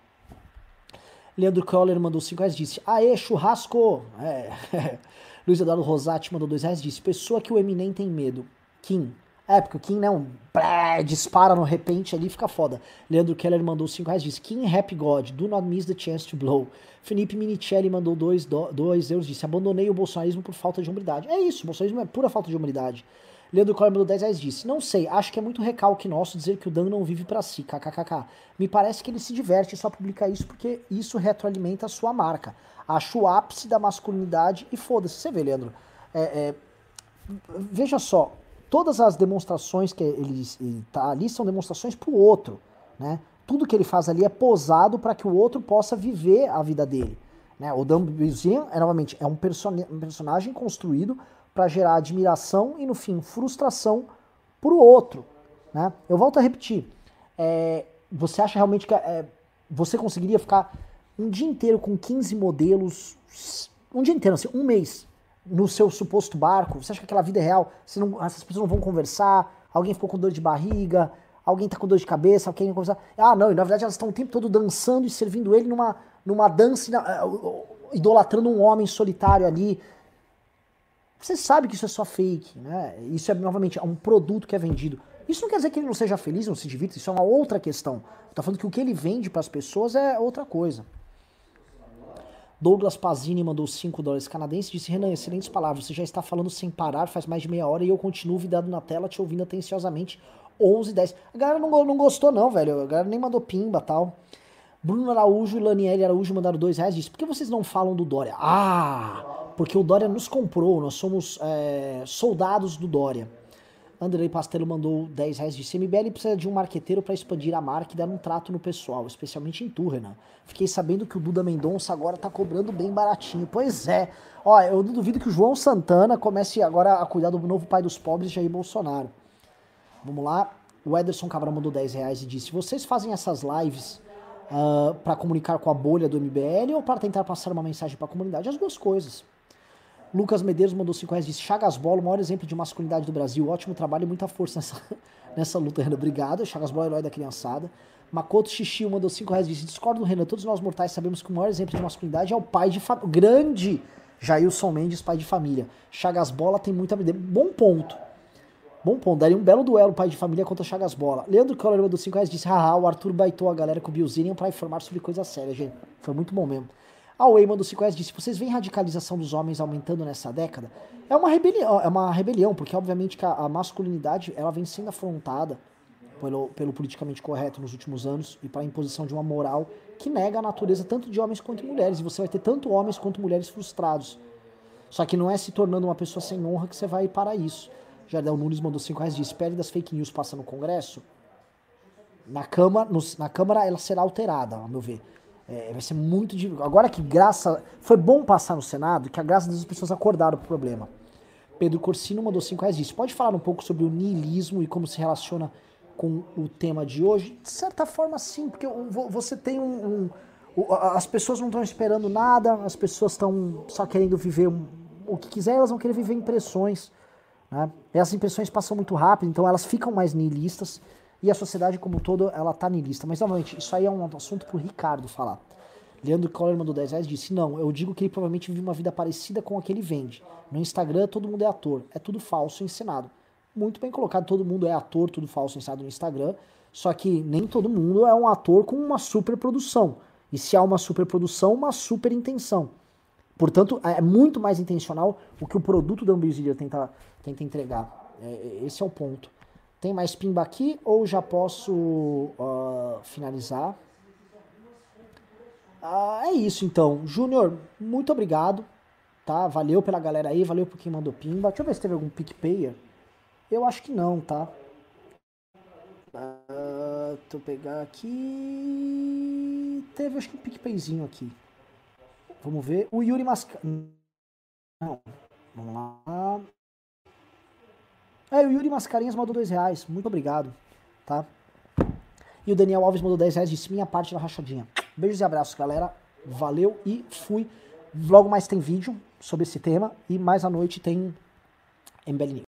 Leandro Coller mandou 5 reais disse: Aê, churrasco! É. Luiz Eduardo Rosati mandou 2 reais disse: Pessoa que o Eminem tem medo. Kim. É, porque o Kim, né, um pré, dispara no repente ali, fica foda. Leandro Keller mandou 5 reais disse: Kim Happy God, do not miss the chance to blow. Felipe Minicelli mandou 2 euros disse: Abandonei o bolsonarismo por falta de humildade. É isso, o bolsonarismo é pura falta de humildade. Leandro Coller mandou 10 reais disse: Não sei, acho que é muito recalque nosso dizer que o Dan não vive pra si, kkkk. Me parece que ele se diverte só publica isso porque isso retroalimenta a sua marca. Acho o ápice da masculinidade e foda-se. Você vê, Leandro, é, é, veja só, todas as demonstrações que ele, ele tá ali são demonstrações pro outro, né? Tudo que ele faz ali é posado para que o outro possa viver a vida dele. Né? O Dan Bilzerian, é, novamente, é um, person um personagem construído para gerar admiração e, no fim, frustração pro outro. Né? Eu volto a repetir. é, você acha realmente que é, você conseguiria ficar um dia inteiro com 15 modelos, um dia inteiro, assim, um mês, no seu suposto barco? Você acha que aquela vida é real? Você não- essas pessoas não vão conversar? Alguém ficou com dor de barriga? Alguém tá com dor de cabeça? Alguém conversar? Ah, não, e na verdade elas estão o tempo todo dançando e servindo ele numa, numa dança, eh, idolatrando um homem solitário ali. Você sabe que isso é só fake, né? Isso é, novamente, é um produto que é vendido. Isso não quer dizer que ele não seja feliz, não se divirta, isso é uma outra questão. Tô falando que o que ele vende para as pessoas é outra coisa. Douglas Pazini mandou 5 dólares canadenses disse: Renan, excelentes palavras. Você já está falando sem parar faz mais de meia hora e eu continuo vidado na tela, te ouvindo atenciosamente. 11 10. A galera não, não gostou, não, velho. A galera nem mandou pimba tal. Bruno Araújo e Laniele Araújo mandaram 2 reais. Disse: Por que vocês não falam do Dória? Ah, porque o Dória nos comprou. Nós somos é, soldados do Dória. Andrei Pastelo mandou 10 reais de CMBL precisa de um marqueteiro para expandir a marca e dar um trato no pessoal, especialmente em tu, Renan. Fiquei sabendo que o Duda Mendonça agora tá cobrando bem baratinho. Pois é. Ó, eu não duvido que o João Santana comece agora a cuidar do novo pai dos pobres, Jair Bolsonaro. Vamos lá. O Ederson Cabral mandou 10 reais e disse: Vocês fazem essas lives uh, para comunicar com a bolha do MBL ou para tentar passar uma mensagem para a comunidade? As duas coisas. Lucas Medeiros mandou 5 reais e disse: Chagas Bola, o maior exemplo de masculinidade do Brasil. Ótimo trabalho e muita força nessa, nessa luta, Renan. Obrigado. Chagas Bola, herói da criançada. Makoto Xixi mandou 5 reais e disse: Discordo do Renan. Todos nós mortais sabemos que o maior exemplo de masculinidade é o pai de família. Grande Jailson Mendes, pai de família. Chagas Bola tem muita. Bom ponto. Bom ponto, daria um belo duelo pai de família contra Chagas Bola. Leandro Coller mandou 5 reais disse: Haha, o Arthur baitou a galera com o Bilzinian pra informar sobre coisa séria, gente. Foi muito bom mesmo. A Way mandou 5 reais disse: Vocês veem radicalização dos homens aumentando nessa década? É uma rebelião, é uma rebelião porque obviamente que a, a masculinidade ela vem sendo afrontada pelo, pelo politicamente correto nos últimos anos e para a imposição de uma moral que nega a natureza tanto de homens quanto de mulheres. E você vai ter tanto homens quanto mulheres frustrados. Só que não é se tornando uma pessoa sem honra que você vai para isso. Jardel Nunes mandou 5 reais disse: Pele das fake news passa no Congresso. Na Câmara, no, na Câmara ela será alterada, ao meu ver. É, vai ser muito. Agora que graça. Foi bom passar no Senado, que a graça das pessoas acordaram pro problema. Pedro Corsino mandou 5 reais disse: Pode falar um pouco sobre o niilismo e como se relaciona com o tema de hoje? De certa forma, sim, porque você tem um. um as pessoas não estão esperando nada, as pessoas estão só querendo viver um, o que quiser, elas vão querer viver impressões. Né? Essas impressões passam muito rápido, então elas ficam mais nihilistas e a sociedade como um todo ela tá niilista. Mas novamente, isso aí é um assunto pro Ricardo falar. Leandro Coller mandou 10 reais disse: Não, eu digo que ele provavelmente vive uma vida parecida com a que ele vende. No Instagram todo mundo é ator, é tudo falso ensinado. Muito bem colocado, todo mundo é ator, tudo falso ensinado no Instagram. Só que nem todo mundo é um ator com uma super produção. E se há uma super produção, uma super intenção. Portanto, é muito mais intencional o que o produto da Ambizilia tenta, tenta entregar. É, esse é o ponto. Tem mais pimba aqui ou já posso uh, finalizar? Ah, é isso então. Júnior, muito obrigado. Tá? Valeu pela galera aí, valeu por quem mandou pimba. Deixa eu ver se teve algum PicPayer. Eu acho que não, tá? Uh, deixa eu pegar aqui. Teve acho que um PicPayzinho aqui. Vamos ver. O Yuri Masca. Não. Vamos lá. É, o Yuri Mascarinhas mandou dois reais. Muito obrigado. Tá? E o Daniel Alves mandou 10 reais. Disse minha parte da rachadinha. Beijos e abraços, galera. Valeu e fui. Logo mais tem vídeo sobre esse tema. E mais à noite tem MBL News.